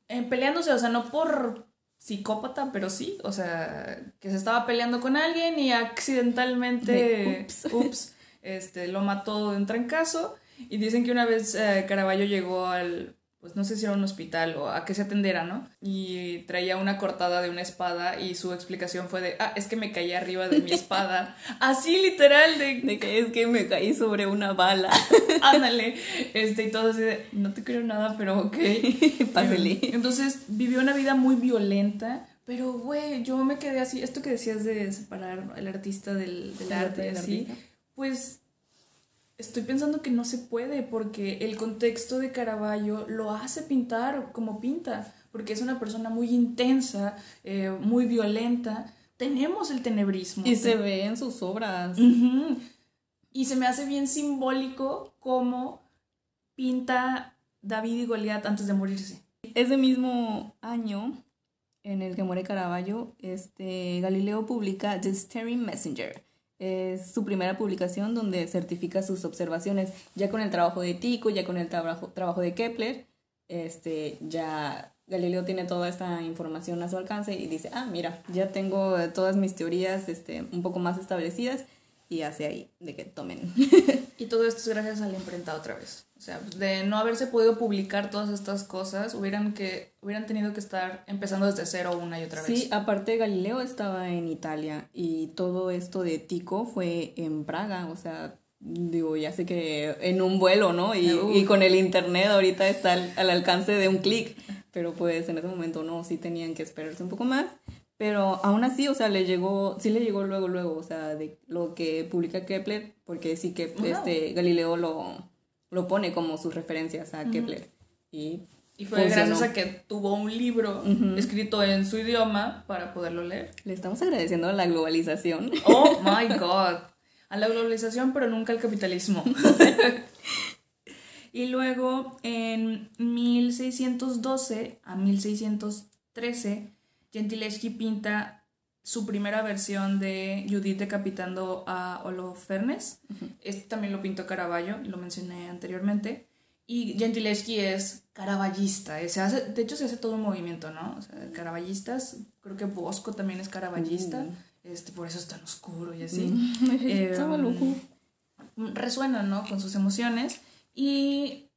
Eh, peleándose, o sea, no por psicópata, pero sí, o sea, que se estaba peleando con alguien y accidentalmente, De ups. ups, este, lo mató de un trancazo. Y dicen que una vez eh, Caravaggio llegó al, pues no sé si era un hospital o a que se atendiera, ¿no? Y traía una cortada de una espada y su explicación fue de, ah, es que me caí arriba de mi espada. Así literal, de, De que es que me caí sobre una bala. ándale. Este, y todo así de, no te creo nada, pero ok. Pásele. Entonces vivió una vida muy violenta. Pero, güey, yo me quedé así. Esto que decías de separar el artista del, del El arte, arte del así. artista. Pues estoy pensando que no se puede porque el contexto de Caravaggio lo hace pintar como pinta, porque es una persona muy intensa, eh, muy violenta. Tenemos el tenebrismo. Y se ve en sus obras. Y se me hace bien simbólico cómo pinta David y Goliat antes de morirse. Ese mismo año en el que muere Caravaggio, este, Galileo publica The Staring Messenger. Es su primera publicación donde certifica sus observaciones ya con el trabajo de Tycho, ya con el trabajo, trabajo de Kepler. Este, ya Galileo tiene toda esta información a su alcance y dice, ah, mira, ya tengo todas mis teorías este, un poco más establecidas y hace ahí de que tomen. y todo esto es gracias a la imprenta otra vez. O sea, de no haberse podido publicar todas estas cosas, hubieran, que, hubieran tenido que estar empezando desde cero una y otra vez. Sí, aparte Galileo estaba en Italia y todo esto de Tico fue en Praga, o sea, digo, ya sé que en un vuelo, ¿no? Y, y con el internet ahorita está al, al alcance de un clic, pero pues en ese momento no, sí tenían que esperarse un poco más. Pero aún así, o sea, le llegó, sí le llegó luego, luego, o sea, de lo que publica Kepler, porque sí que este Galileo lo, lo pone como sus referencias a Kepler. Y, y fue gracias a que tuvo un libro escrito en su idioma para poderlo leer. Le estamos agradeciendo a la globalización. Oh my god. A la globalización, pero nunca al capitalismo. y luego, en 1612 a 1613, Gentileschi pinta su primera versión de Judith decapitando a Holofernes. Este también lo pintó Caravaggio, lo mencioné anteriormente. Y Gentileschi es caravallista, eh, se hace, de hecho se hace todo un movimiento, ¿no? O sea, caravallistas, creo que Bosco también es caravallista, mm. este, por eso es tan oscuro y así. Mm. eh, resuena, ¿no? Con sus emociones. Y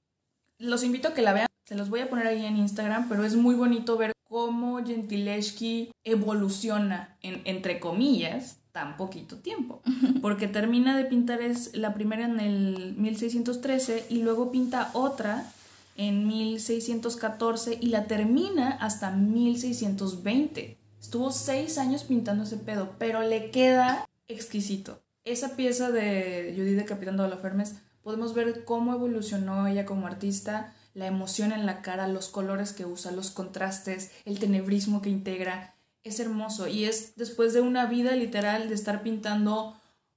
los invito a que la vean, se los voy a poner ahí en Instagram, pero es muy bonito ver cómo Gentileschi evoluciona en, entre comillas, tan poquito tiempo. Porque termina de pintar es la primera en el 1613 y luego pinta otra en 1614 y la termina hasta 1620. Estuvo seis años pintando ese pedo, pero le queda exquisito. Esa pieza de Judith de Capitán de Fermes, podemos ver cómo evolucionó ella como artista, la emoción en la cara, los colores que usa, los contrastes, el tenebrismo que integra. Es hermoso y es después de una vida literal de estar pintando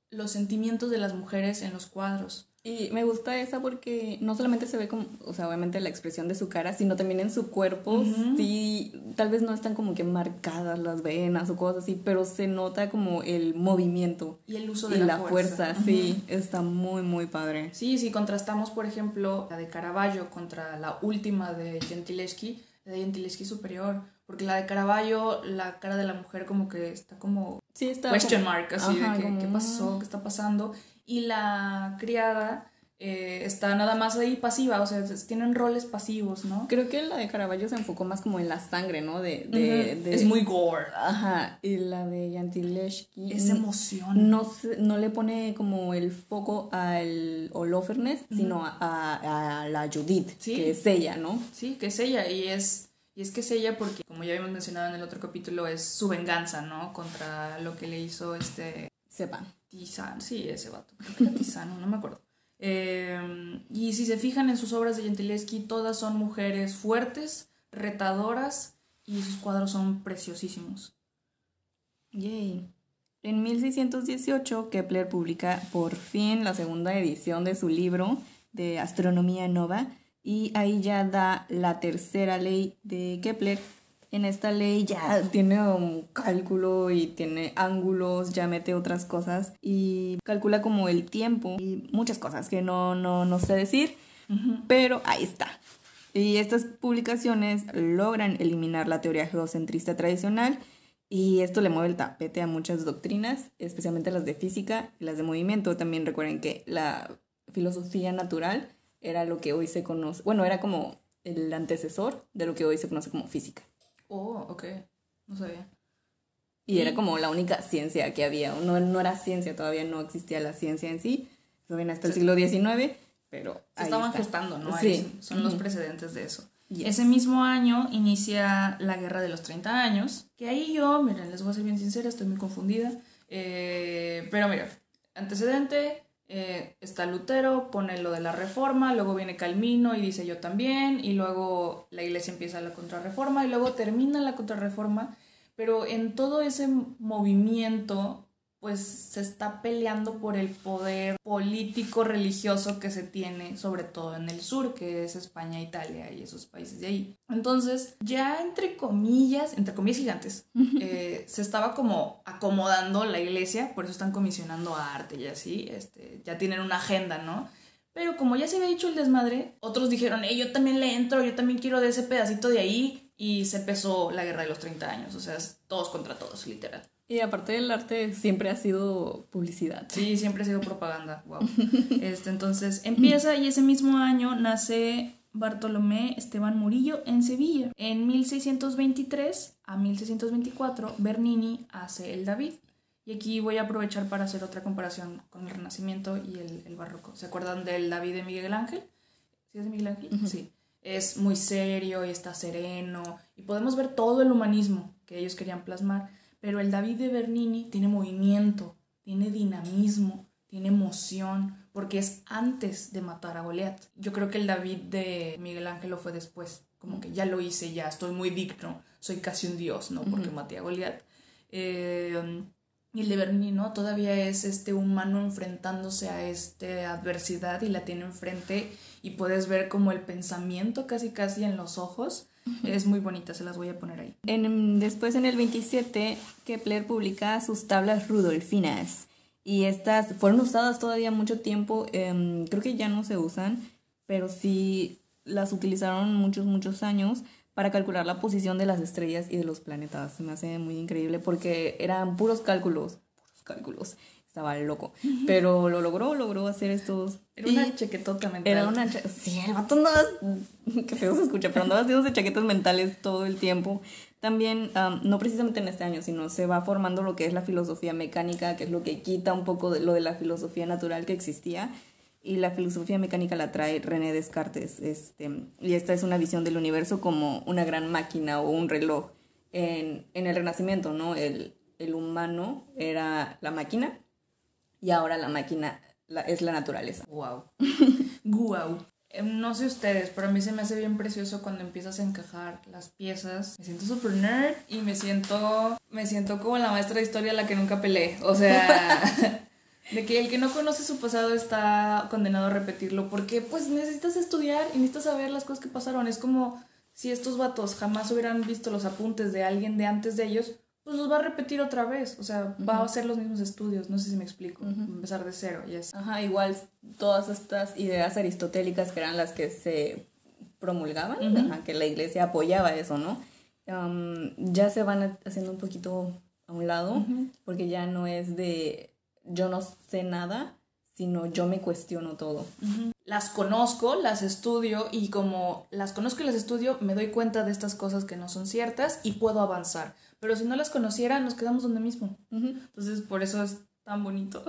los sentimientos de las mujeres en los cuadros. Y me gusta esa porque no solamente se ve como, o sea, obviamente la expresión de su cara, sino también en su cuerpo. Sí, tal vez no están como que marcadas las venas o cosas así, pero se nota como el movimiento. Y el uso de la, fuerza. Sí, está muy, muy padre. Sí, si contrastamos, por ejemplo, la de Caravaggio contra la última de Gentileschi, la de Gentileschi superior. Porque la de Caravaggio, la cara de la mujer como que está como... Sí, está... Question mark, así de que, ¿qué pasó? ¿Qué está pasando? Y la criada eh, está nada más ahí pasiva, o sea, tienen roles pasivos, ¿no? Creo que la de Caravaggio se enfocó más como en la sangre, ¿no? De, Es muy gore. Ajá, y la de Yantileshki... Es emoción. No, no le pone como el foco al Holofernes, sino a, la Judith, que es ella, ¿no? Sí, que es ella, y es... Y es que es ella porque, como ya habíamos mencionado en el otro capítulo, es su venganza, ¿no? Contra lo que le hizo este... Sepan. Tizano, sí, ese vato, Tizano, no me acuerdo. Em, y si se fijan en sus obras de Gentileschi, todas son mujeres fuertes, retadoras y sus cuadros son preciosísimos. Yay. En 1618, Kepler publica por fin la segunda edición de su libro de Astronomía Nova y ahí ya da la tercera ley de Kepler en esta ley ya tiene un cálculo y tiene ángulos, ya mete otras cosas y calcula como el tiempo y muchas cosas que no, no, no sé decir, pero ahí está. Y estas publicaciones logran eliminar la teoría geocentrista tradicional y esto le mueve el tapete a muchas doctrinas, especialmente las de física y las de movimiento. También recuerden que la filosofía natural era lo que hoy se conoce, bueno, era como el antecesor de lo que hoy se conoce como física. Oh, ok. No sabía. Y, era como la única ciencia que había. No, no era ciencia, todavía no existía la ciencia en sí. Eso viene hasta el siglo XIX, pero. Se estaban gestando, ¿no? Sí. son los precedentes de eso. Ese mismo año inicia la Guerra de los 30 años, que ahí yo, miren, les voy a ser bien sincera, estoy muy confundida. Eh, pero mira, antecedente, Eh, está Lutero, pone lo de la reforma, luego viene Calvino y dice yo también, y luego la iglesia empieza la contrarreforma y luego termina la contrarreforma, pero en todo ese movimiento pues se está peleando por el poder político religioso que se tiene sobre todo en el sur que es España Italia y esos países de ahí. Entonces ya entre comillas entre comillas gigantes eh, se estaba como acomodando la iglesia por eso están comisionando arte y así este ya tienen una agenda no pero como ya se había dicho el desmadre otros dijeron hey, yo también le entro yo también quiero de ese pedacito de ahí y se empezó la guerra de los 30 años o sea todos contra todos literal y aparte del arte siempre ha sido publicidad. Sí, siempre ha sido propaganda. Wow. Este, entonces empieza y ese mismo año nace Bartolomé Esteban Murillo en Sevilla. En 1623 a 1624 Bernini hace el David. Y aquí voy a aprovechar para hacer otra comparación con el Renacimiento y el, Barroco. ¿Se acuerdan del David de Miguel Ángel? ¿Sí es de Miguel Ángel? Sí. Es muy serio y está sereno. Y podemos ver todo el humanismo que ellos querían plasmar. Pero el David de Bernini tiene movimiento, tiene dinamismo, tiene emoción, porque es antes de matar a Goliat. Yo creo que el David de Miguel Ángel fue después, como que ya lo hice, ya estoy muy digno, soy casi un dios, ¿no? Porque maté a Goliat. Eh, y el de Bernini, ¿no? Todavía es este humano enfrentándose a esta adversidad y la tiene enfrente y puedes ver como el pensamiento casi casi en los ojos es muy bonita, se las voy a poner ahí. En, después, en el 27, Kepler publica sus tablas rudolfinas. Y estas fueron usadas todavía mucho tiempo. Em, creo que ya no se usan, pero sí las utilizaron muchos, muchos años para calcular la posición de las estrellas y de los planetas. Se me hace muy increíble porque eran puros cálculos, puros cálculos estaba loco. Pero lo logró, logró hacer estos. Era una chaquetota mental. Era una Sí, el vato andaba. Qué feo se escucha, pero andaba haciendo chaquetas mentales todo el tiempo. También, no precisamente en este año, sino se va formando lo que es la filosofía mecánica, que es lo que quita un poco de lo de la filosofía natural que existía. Y la filosofía mecánica la trae René Descartes. Este, y esta es una visión del universo como una gran máquina o un reloj. En, en el Renacimiento, ¿no? El, el humano era la máquina y ahora la máquina es la naturaleza. Wow. wow. Em, no sé ustedes, pero a mí se me hace bien precioso cuando empiezas a encajar las piezas. Me siento super nerd y me siento me siento como la maestra de historia a la que nunca peleé. O sea, de que el que no conoce su pasado está condenado a repetirlo porque pues necesitas estudiar y necesitas saber las cosas que pasaron. Es como si estos vatos jamás hubieran visto los apuntes de alguien de antes de ellos, pues los va a repetir otra vez, o sea, va a hacer los mismos estudios, no sé si me explico, empezar de cero y así. Ajá, igual todas estas ideas aristotélicas que eran las que se promulgaban, que la iglesia apoyaba eso, ¿no? ya se van haciendo un poquito a un lado, porque ya no es de yo no sé nada, sino yo me cuestiono todo. Las conozco, las estudio y como las conozco y las estudio, me doy cuenta de estas cosas que no son ciertas y puedo avanzar. Pero si no las conociera, nos quedamos donde mismo. Entonces, por eso es tan bonito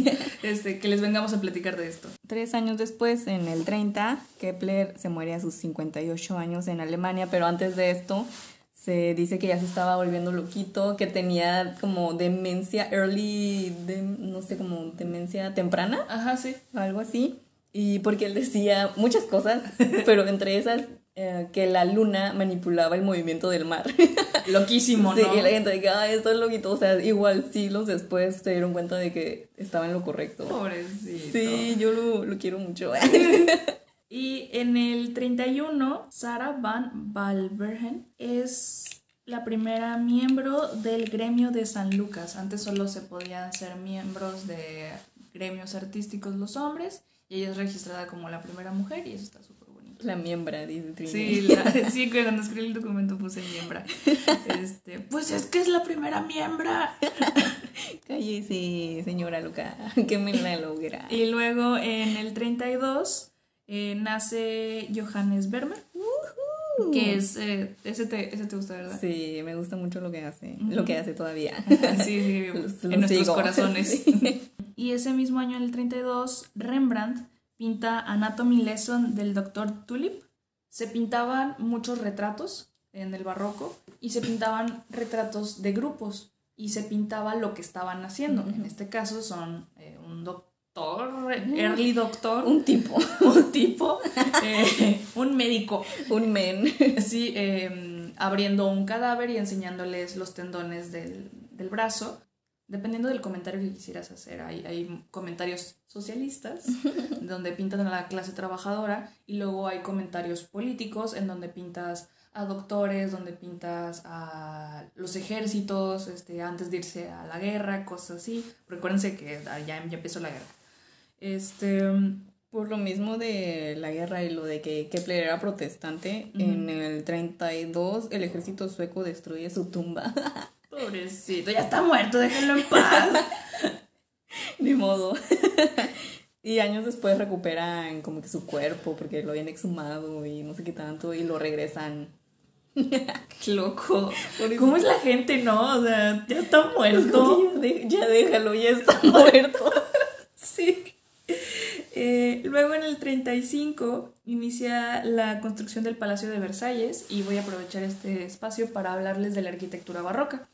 este, que les vengamos a platicar de esto. Tres años después, en el 30, Kepler se muere a sus 58 años en Alemania, pero antes de esto se dice que ya se estaba volviendo loquito, que tenía como demencia early, de, no sé, como demencia temprana. Ajá, sí. Algo así. Y porque él decía muchas cosas, pero entre esas eh, que la luna manipulaba el movimiento del mar. Loquísimo, ¿no? Sí, y la gente de que, ay, esto es loquito. O sea, igual siglos después se dieron cuenta de que estaba en lo correcto. Pobrecito. Sí, yo lo, lo quiero mucho. y en el 31, Sarah Van Valbergen es la primera miembro del gremio de San Lucas. Antes solo se podían ser miembros de gremios artísticos los hombres y ella es registrada como la primera mujer y eso está súper la miembra, dice Trini. Sí, sí, cuando escribí el documento puse miembra. Este, pues es que es la primera miembra. Cállese, señora Luca, que me la logra. Y luego en el 32 eh, nace Johannes Vermeer. Que es, eh, ese, te, ese te gusta, ¿verdad? Sí, me gusta mucho lo que hace, lo que hace todavía. sí, sí, en nuestros corazones. Y ese mismo año, en el 32, Rembrandt pinta Anatomy Lesson del Dr. Tulip. Se pintaban muchos retratos en el barroco y se pintaban retratos de grupos y se pintaba lo que estaban haciendo. En este caso son eh, un doctor, early doctor. Un tipo. un tipo, eh, un médico. Un men. Sí, eh, abriendo un cadáver y enseñándoles los tendones del, del brazo. Dependiendo del comentario que quisieras hacer, hay, hay comentarios socialistas, donde pintan a la clase trabajadora, y luego hay comentarios políticos, en donde pintas a doctores, donde pintas a los ejércitos, este, antes de irse a la guerra, cosas así. Recuérdense que ya, ya empezó la guerra. Este, Por lo mismo de la guerra y lo de que Kepler era protestante, en el 32 el ejército sueco destruye su tumba. pobrecito, ya está muerto, déjenlo en paz. Ni modo. y años después recuperan como que su cuerpo porque lo habían exhumado y no sé qué tanto y lo regresan. Qué loco. ¿Cómo es la gente, no? O sea, ya está muerto. Ya, de- ya déjalo, ya está muerto. Sí. Eh, luego en el 35 inicia la construcción del Palacio de Versalles y voy a aprovechar este espacio para hablarles de la arquitectura barroca.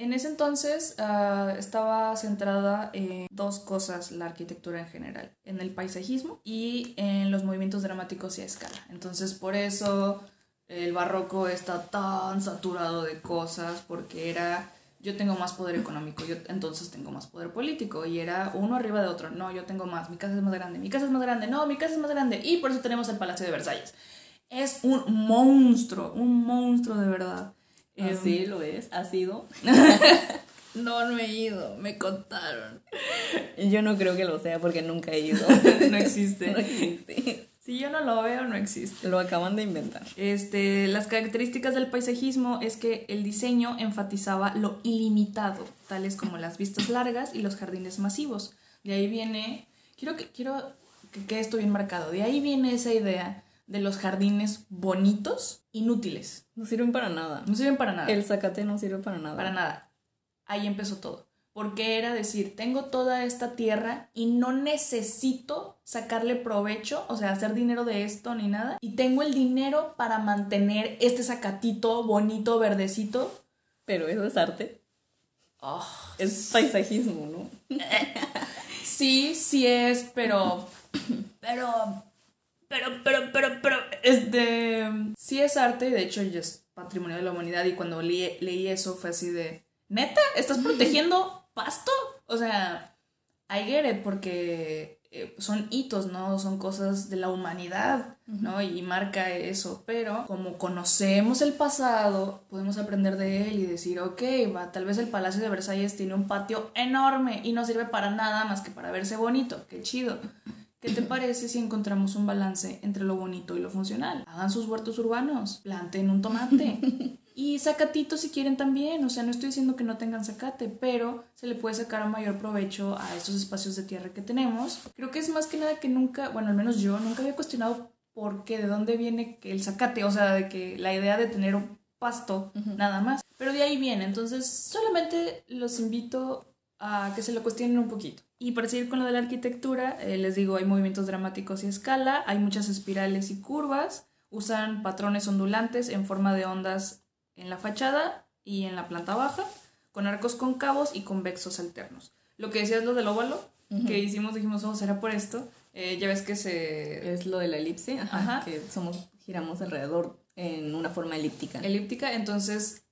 En ese entonces ah, estaba centrada en dos cosas la arquitectura en general, en el paisajismo y en los movimientos dramáticos y a escala. Entonces por eso el barroco está tan saturado de cosas porque era yo tengo más poder económico, yo entonces tengo más poder político y era uno arriba de otro. No, yo tengo más, mi casa es más grande, mi casa es más grande, no, mi casa es más grande y por eso tenemos el Palacio de Versalles. Es un monstruo, un monstruo de verdad. Em, Así lo es, ha sido. no, no he ido, me contaron. Yo no creo que lo sea porque nunca he ido. no existe. No existe. Si yo no lo veo, no existe. Lo acaban de inventar. Este, las características del paisajismo es que el diseño enfatizaba lo ilimitado, tales como las vistas largas y los jardines masivos. De ahí viene, quiero que quiero que quede esto bien marcado. De ahí viene esa idea de los jardines bonitos, inútiles. No sirven para nada. No sirven para nada. El zacate no sirve para nada. Para nada. Ahí empezó todo. Porque era decir, tengo toda esta tierra y no necesito sacarle provecho, o sea, hacer dinero de esto ni nada. Y tengo el dinero para mantener este zacatito bonito, verdecito. Pero eso es arte. Oh, Es paisajismo, ¿no? sí, sí es, pero... Pero... Pero, pero, pero, pero... Este... Sí es arte y de hecho ya es patrimonio de la humanidad y cuando leí, leí eso fue así de... ¿Neta? ¿Estás protegiendo pasto? O sea, I get it, porque eh, son hitos, ¿no? Son cosas de la humanidad, ¿no? Y marca eso. Pero como conocemos el pasado, podemos aprender de él y decir, ok, va, tal vez el Palacio de Versalles tiene un patio enorme y no sirve para nada más que para verse bonito. Qué chido. ¿Qué te parece si encontramos un balance entre lo bonito y lo funcional? Hagan sus huertos urbanos, planten un tomate. Y zacatitos si quieren también, o sea, no estoy diciendo que no tengan zacate, pero se le puede sacar un mayor provecho a estos espacios de tierra que tenemos. Creo que es más que nada que nunca, bueno, al menos yo nunca había cuestionado por qué, de dónde viene el zacate, o sea, de que la idea de tener un pasto, nada más. Pero de ahí viene, entonces solamente los invito a que se lo cuestionen un poquito. Y para seguir con lo de la arquitectura, eh, les digo, hay movimientos dramáticos y escala, hay muchas espirales y curvas, usan patrones ondulantes en forma de ondas en la fachada y en la planta baja, con arcos concavos y convexos alternos. Lo que decías lo del óvalo, que hicimos, dijimos, oh, será por esto. Eh, ya ves que se... Es lo de la elipse, ajá, Ajá. que somos, giramos alrededor en una forma elíptica. elíptica, entonces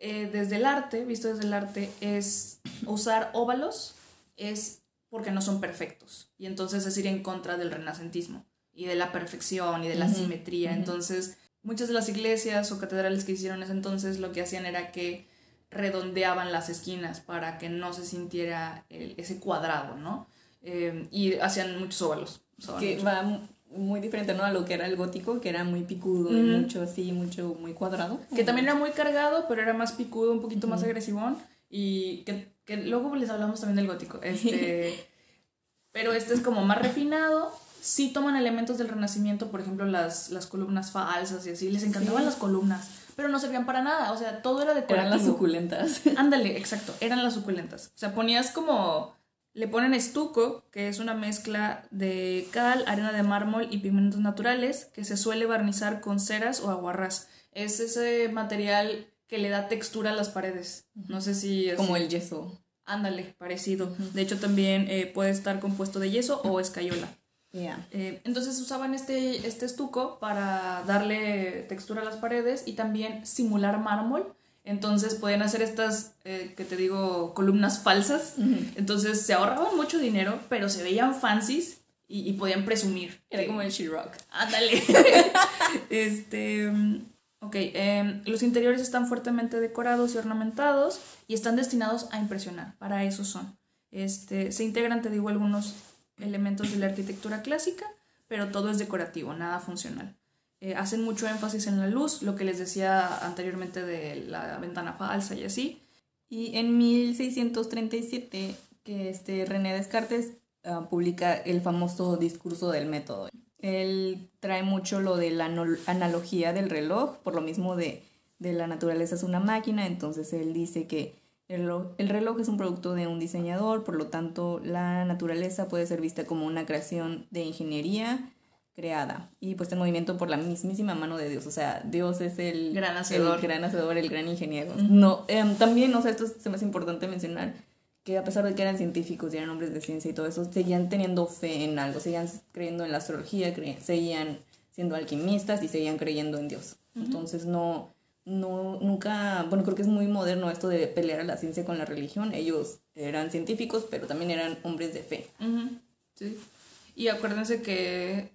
eh, desde el arte, visto desde el arte, es usar óvalos, es porque no son perfectos. Y entonces es ir en contra del renacentismo y de la perfección y de la simetría. Entonces, muchas de las iglesias o catedrales que hicieron en ese entonces lo que hacían era que redondeaban las esquinas para que no se sintiera el- ese cuadrado, ¿no? Eh, y hacían muchos óvalos. que mucho. va mu- muy diferente, ¿no? A lo que era el gótico, que era muy picudo y mucho así, mucho, muy cuadrado. que también era muy cargado, pero era más picudo, un poquito más agresivón. Y que, que luego les hablamos también del gótico. Este, pero este es como más refinado. Sí toman elementos del renacimiento, por ejemplo, las, las columnas falsas y así. Les encantaban Sí. las columnas, pero no servían para nada. O sea, todo era decorativo. Eran las suculentas. Ándale, exacto, eran las suculentas. O sea, ponías como. Le ponen estuco, que es una mezcla de cal, arena de mármol y pigmentos naturales, que se suele barnizar con ceras o aguarrás. Es ese material que le da textura a las paredes. No sé si es. Como el yeso. Ándale, parecido. De hecho, también eh, puede estar compuesto de yeso o escayola. Eh, entonces usaban este, este estuco para darle textura a las paredes y también simular mármol. Entonces pueden hacer estas, eh, que te digo, columnas falsas. Entonces se ahorraban mucho dinero, pero se veían fancies y, podían presumir. Era como el She-Rock. Ándale. este. Ok, em, los interiores están fuertemente decorados y ornamentados y están destinados a impresionar. Para eso son. Este, se integran, te digo, algunos elementos de la arquitectura clásica, pero todo es decorativo, nada funcional. Eh, hacen mucho énfasis en la luz, lo que les decía anteriormente de la ventana falsa y así. Y en 1637, que este René Descartes ah, publica el famoso discurso del método. Él trae mucho lo de la analogía del reloj, por lo mismo de, de la naturaleza es una máquina, entonces él dice que el reloj, es un producto de un diseñador, por lo tanto la naturaleza puede ser vista como una creación de ingeniería creada y puesta en movimiento por la mismísima mano de Dios. O sea, Dios es el gran hacedor, el gran, hacedor, el gran ingeniero. No, em, también, o sea, esto es más importante mencionar que a pesar de que eran científicos y eran hombres de ciencia y todo eso, seguían teniendo fe en algo, seguían creyendo en la astrología, seguían siendo alquimistas y seguían creyendo en Dios. Entonces no no, nunca, bueno, creo que es muy moderno esto de pelear a la ciencia con la religión. Ellos eran científicos, pero también eran hombres de fe. Sí. Y acuérdense que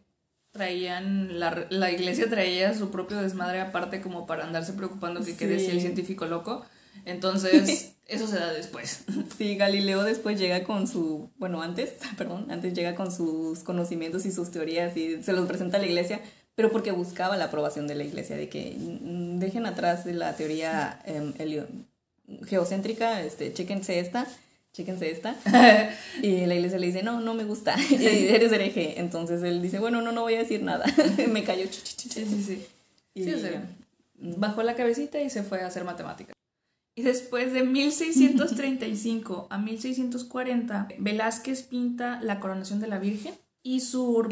traían, la, la, iglesia traía su propio desmadre aparte como para andarse preocupando que quede el científico loco. Entonces, eso se da después. Sí, Galileo después llega con su, bueno, antes, perdón, antes llega con sus conocimientos y sus teorías y se los presenta a la iglesia pero porque buscaba la aprobación de la iglesia, de que mm, dejen atrás la teoría em, geocéntrica, este, chéquense esta, chéquense esta. y la iglesia le dice, no, no me gusta, eres hereje. Entonces él dice, bueno, no, no voy a decir nada. me cayó. Sí, sí, sí. Y, bajó la cabecita y se fue a hacer matemáticas. Y después de 1635 a 1640, Velázquez pinta la coronación de la Virgen y su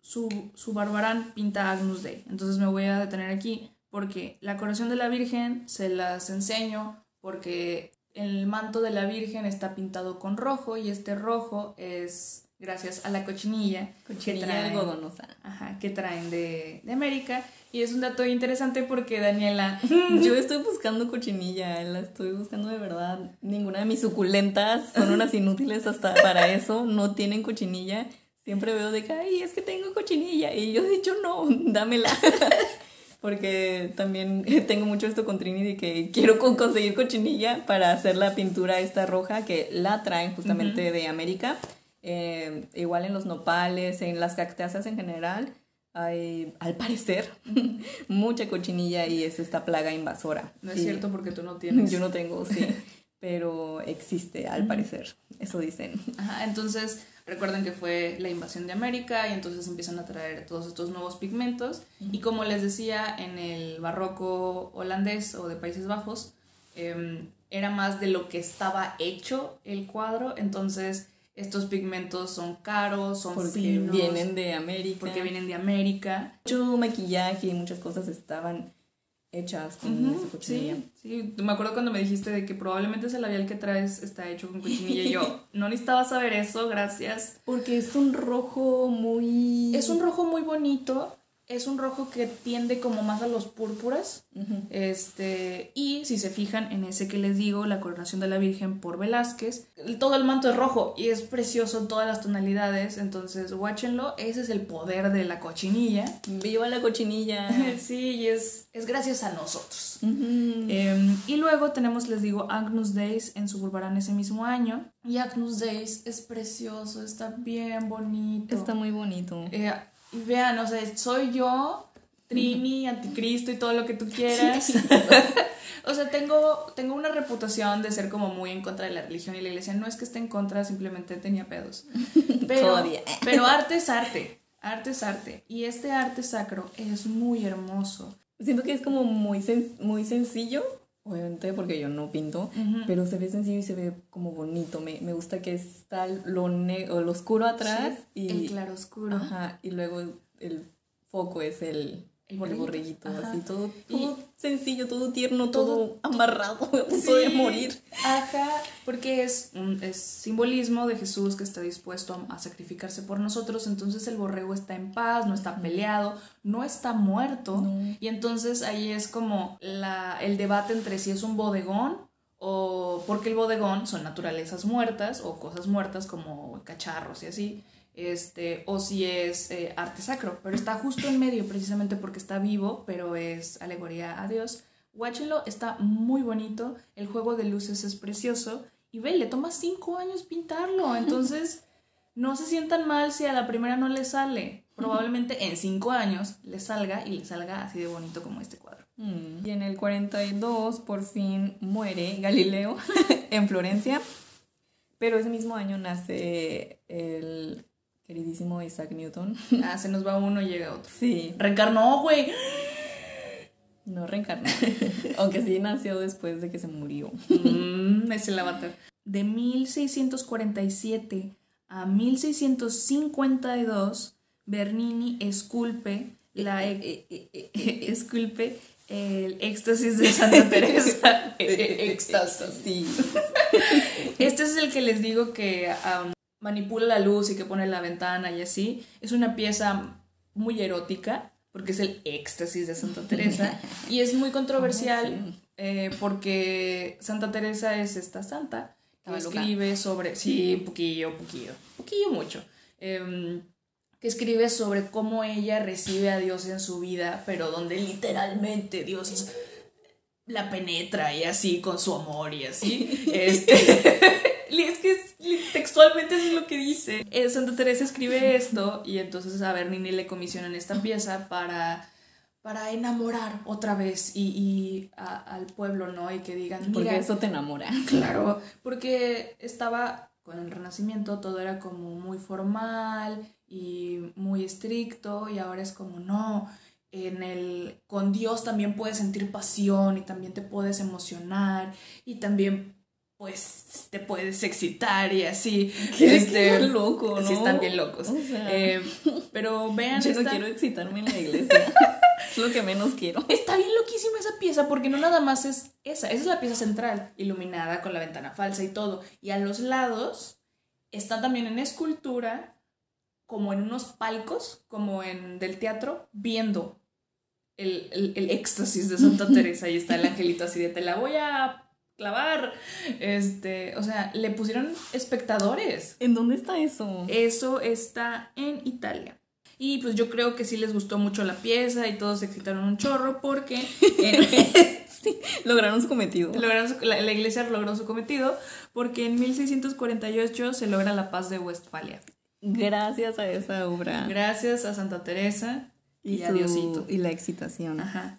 su, su barbarán pinta Agnus Dei. Entonces me voy a detener aquí porque la coronación de la Virgen se las enseño porque el manto de la Virgen está pintado con rojo y este rojo es gracias a la cochinilla, cochinilla que traen, algodonosa. Ajá, que traen de, de, América. Y es un dato interesante porque Daniela... Yo estoy buscando cochinilla, la estoy buscando de verdad. Ninguna de mis suculentas son unas inútiles hasta para eso, no tienen cochinilla. Siempre veo de que, ay, es que tengo cochinilla. Y yo he dicho, no, dámela. Porque también tengo mucho esto con Trini de que quiero conseguir cochinilla para hacer la pintura esta roja que la traen justamente de América. Eh, igual en los nopales, en las cactáceas en general, hay, al parecer, mucha cochinilla y es esta plaga invasora. No es cierto porque tú no tienes. Yo no tengo, sí. pero existe al parecer, eso dicen. Ajá, entonces Recuerden que fue la invasión de América y entonces empiezan a traer todos estos nuevos pigmentos. Y como les decía, en el barroco holandés o de Países Bajos, em, era más de lo que estaba hecho el cuadro. Entonces, estos pigmentos son caros, son porque vienen de América. Porque vienen de América. Mucho maquillaje y muchas cosas estaban hechas con esa cochinilla. Sí, sí, me acuerdo cuando me dijiste de que probablemente ese labial que traes está hecho con cochinilla y yo, no necesitaba saber eso, gracias. Porque es un rojo muy... Es un rojo muy bonito, es un rojo que tiende como más a los púrpuras. este, y si se fijan en ese que les digo, la coronación de la Virgen por Velázquez, todo el manto es rojo y es precioso en todas las tonalidades. Entonces, watchenlo. Ese es el poder de la cochinilla. ¡Viva la cochinilla! sí, y es, es gracias a nosotros. Em, y luego tenemos, les digo, Agnus Days en Suburbarán ese mismo año. Y Agnus Days es precioso, está bien bonito. Está muy bonito. Eh, y vean, o sea, soy yo, Trini, Anticristo y todo lo que tú quieras. o sea, tengo, tengo una reputación de ser como muy en contra de la religión y la iglesia. No es que esté en contra, simplemente tenía pedos. Pero, pero arte es arte. Arte es arte. Y este arte sacro es muy hermoso. Siento que es como muy, muy sencillo, obviamente porque yo no pinto, pero se ve sencillo y se ve como bonito. Me, me gusta que está lo, lo oscuro atrás y el claro oscuro. Ajá, y luego el foco es el El El borreguito. así todo, todo sencillo, todo tierno, Todo- todo, amarrado, a punto de morir. Ajá, porque es, un, es simbolismo de Jesús que está dispuesto a, a sacrificarse por nosotros, entonces el borrego está en paz, no está peleado, no está muerto, No. y entonces ahí es como la, el debate entre si es un bodegón o porque el bodegón son naturalezas muertas o cosas muertas como cacharros y así, este, o si es eh, arte sacro, pero está justo en medio precisamente porque está vivo, pero es alegoría a Dios. Watchenlo, está muy bonito, el juego de luces es precioso y ve, le toma cinco años pintarlo, entonces no se sientan mal si a la primera no le sale. Probablemente en cinco años le salga y le salga así de bonito como este cuadro. Mm. Y en el 42 por fin muere Galileo en Florencia, pero ese mismo año nace el queridísimo Isaac Newton. Ah, se nos va uno y llega otro. Sí, Reencarnó, güey. no reencarnó, aunque sí nació después de que se murió. Mm, es el avatar. De 1647 a 1652, Bernini esculpe, la, e- e- e- esculpe el éxtasis de Santa Teresa. Éxtasis. Sí. Este es el que les digo que um, manipula la luz y que pone la ventana y así. Es una pieza muy erótica porque es el éxtasis de Santa Teresa y es muy controversial eh, porque Santa Teresa es esta santa que escribe sobre... Sí, poquillo, poquillo, poquillo mucho. Em, que escribe sobre cómo ella recibe a Dios en su vida, pero donde literalmente Dios la penetra y así con su amor y así. Este, es que textualmente eso es lo que dice. Eh, Santa Teresa escribe esto y entonces a Bernini le comisionan esta pieza para, para enamorar otra vez y, y a- al pueblo, ¿no? Y que digan, Porque mira, eso te enamora. Claro, porque estaba con el Renacimiento, todo era como muy formal y muy estricto y ahora es como no, en el con Dios también puedes sentir pasión y también te puedes emocionar y también pues te puedes excitar y así. Este, loco, ¿no? Sí, están bien locos. O sea, Eh, pero vean, yo no quiero excitarme en la iglesia. es lo que menos quiero. Está bien loquísima esa pieza porque no nada más es esa, esa es la pieza central, iluminada con la ventana falsa y todo. Y a los lados está también en escultura, como en unos palcos, como en del teatro, viendo el, el- el éxtasis de Santa Teresa. Y está el angelito así de te la voy a clavar. Este, o sea, le pusieron espectadores. ¿En dónde está eso? Eso está en Italia. Y pues yo creo que sí les gustó mucho la pieza y todos se excitaron un chorro porque en- Sí, lograron su cometido. lograron su- la, la iglesia logró su cometido porque en 1648 se logra la paz de Westfalia. Gracias a esa obra. Gracias a Santa Teresa y, a su- Diosito. Y la excitación. Ajá.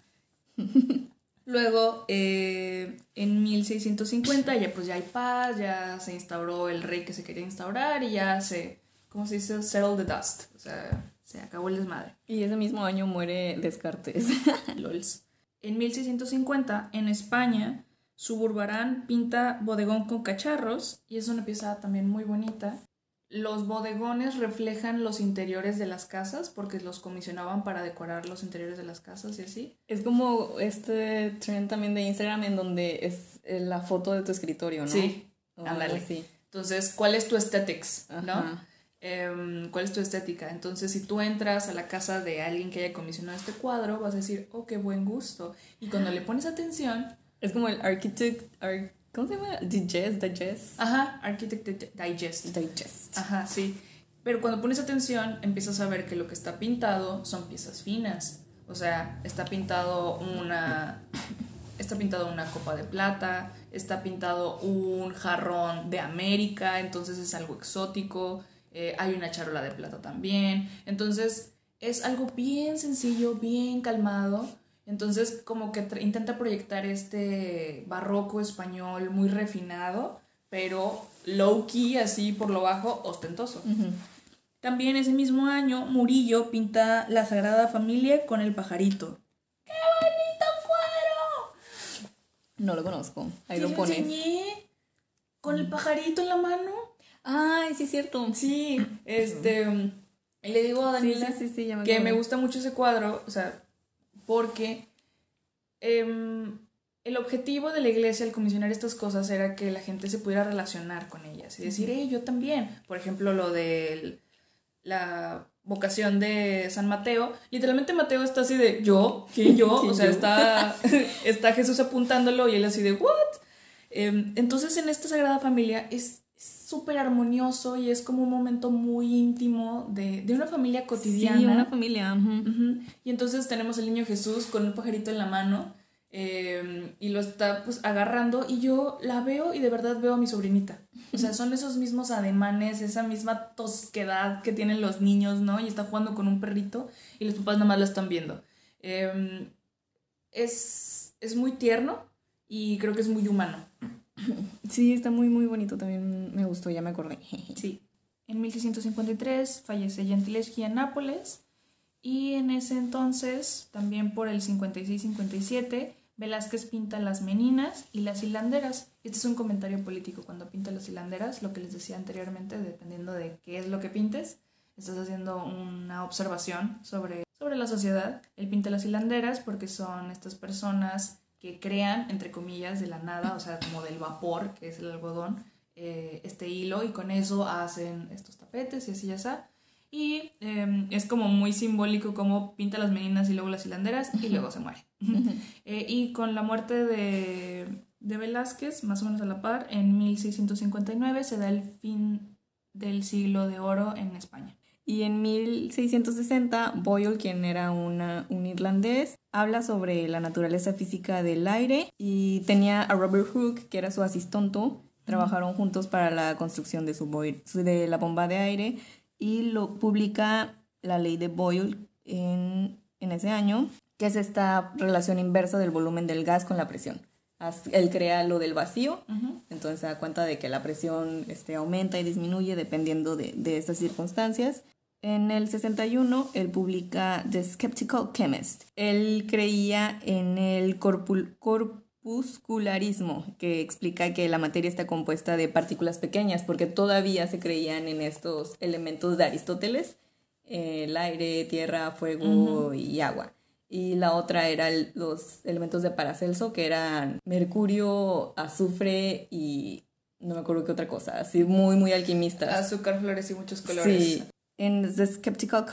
Luego, eh, en 1650 ya pues ya hay paz, ya se instauró el rey que se quería instaurar y ya se, ¿cómo se dice? Settle the dust. O sea, se acabó el desmadre. Y ese mismo año muere Descartes. LOLs. En 1650, en España, Suburbarán pinta bodegón con cacharros y es una pieza también muy bonita. Los bodegones reflejan los interiores de las casas porque los comisionaban para decorar los interiores de las casas y así. es como este trend también de Instagram en donde es eh, la foto de tu escritorio, ¿no? Sí, ándale. así. Entonces, ¿cuál es tu aesthetics? ¿No? Ajá. Em, ¿Cuál es tu estética? Entonces, si tú entras a la casa de alguien que haya comisionado este cuadro, vas a decir, oh, qué buen gusto. Y cuando le pones atención, Es como el architect, ar- ¿cómo se llama? Digest, digest. ajá, Architect Digest. Digest. Ajá, sí. Pero cuando pones atención, empiezas a ver que lo que está pintado son piezas finas. O sea, está pintado una. Está pintado una copa de plata, está pintado un jarrón de América, entonces es algo exótico. eh, hay una charola de plata también. Entonces es algo bien sencillo, bien calmado. Entonces como que intenta proyectar este barroco español muy refinado, pero low key, así por lo bajo, ostentoso. También ese mismo año, Murillo pinta La Sagrada Familia con el pajarito. No lo conozco. Ahí ¿Te lo pones. enseñé? Con el pajarito en la mano. Ay, sí es cierto. Sí, este. Le digo a Daniela sí, sí, sí, ya me que me gusta mucho ese cuadro. O sea, porque em, el objetivo de la iglesia al comisionar estas cosas era que la gente se pudiera relacionar con ellas y decir, hey, yo también. Por ejemplo, lo de la vocación de San Mateo, literalmente Mateo está así de yo, ¿quién yo? O sea, está, está Jesús apuntándolo y él así de what? Em, entonces en esta Sagrada Familia es súper armonioso y es como un momento muy íntimo de, de una familia cotidiana. Sí, una familia. Y entonces tenemos el niño Jesús con un pajarito en la mano em, y lo está pues agarrando y yo la veo y de verdad veo a mi sobrinita. O sea, son esos mismos ademanes, esa misma tosquedad que tienen los niños, ¿no? Y está jugando con un perrito y los papás nada más lo están viendo. Em, es, es muy tierno y creo que es muy humano. Sí, está muy, muy bonito. También me gustó, ya me acordé. Sí. En 1653 fallece Gentileschi en Nápoles y en ese entonces, también por el 56-57, Velázquez pinta las meninas y las hilanderas. Este es un comentario político. Cuando pinta las hilanderas, lo que les decía anteriormente, dependiendo de qué es lo que pintes, estás haciendo una observación sobre, sobre la sociedad. Él pinta las hilanderas porque son estas personas que crean, entre comillas, de la nada, o sea, como del vapor, que es el algodón, eh, este hilo, y con eso hacen estos tapetes y así ya está. Y em, es como muy simbólico como pinta las meninas y luego las hilanderas y luego se muere. Eh, y con la muerte de, de Velázquez, más o menos a la par, en 1659 se da el fin del siglo de oro en España. Y en 1660, Boyle, quien era una, un irlandés, habla sobre la naturaleza física del aire y tenía a Robert Hooke, que era su asistente. Trabajaron juntos para la construcción de, su de la bomba de aire y lo publica la ley de Boyle en, en ese año, que es esta relación inversa del volumen del gas con la presión. Él crea lo del vacío, entonces se da cuenta de que la presión este, aumenta y disminuye dependiendo de, de estas circunstancias. En el 61, él publica The Skeptical Chemist. Él creía en el corpuscularismo, que explica que la materia está compuesta de partículas pequeñas, porque todavía se creían en estos elementos de Aristóteles, el aire, tierra, fuego y agua. Y la otra era los elementos de Paracelso, que eran mercurio, azufre y no me acuerdo qué otra cosa, así muy, muy alquimistas. Azúcar, flores y muchos colores. Sí, en The Skeptical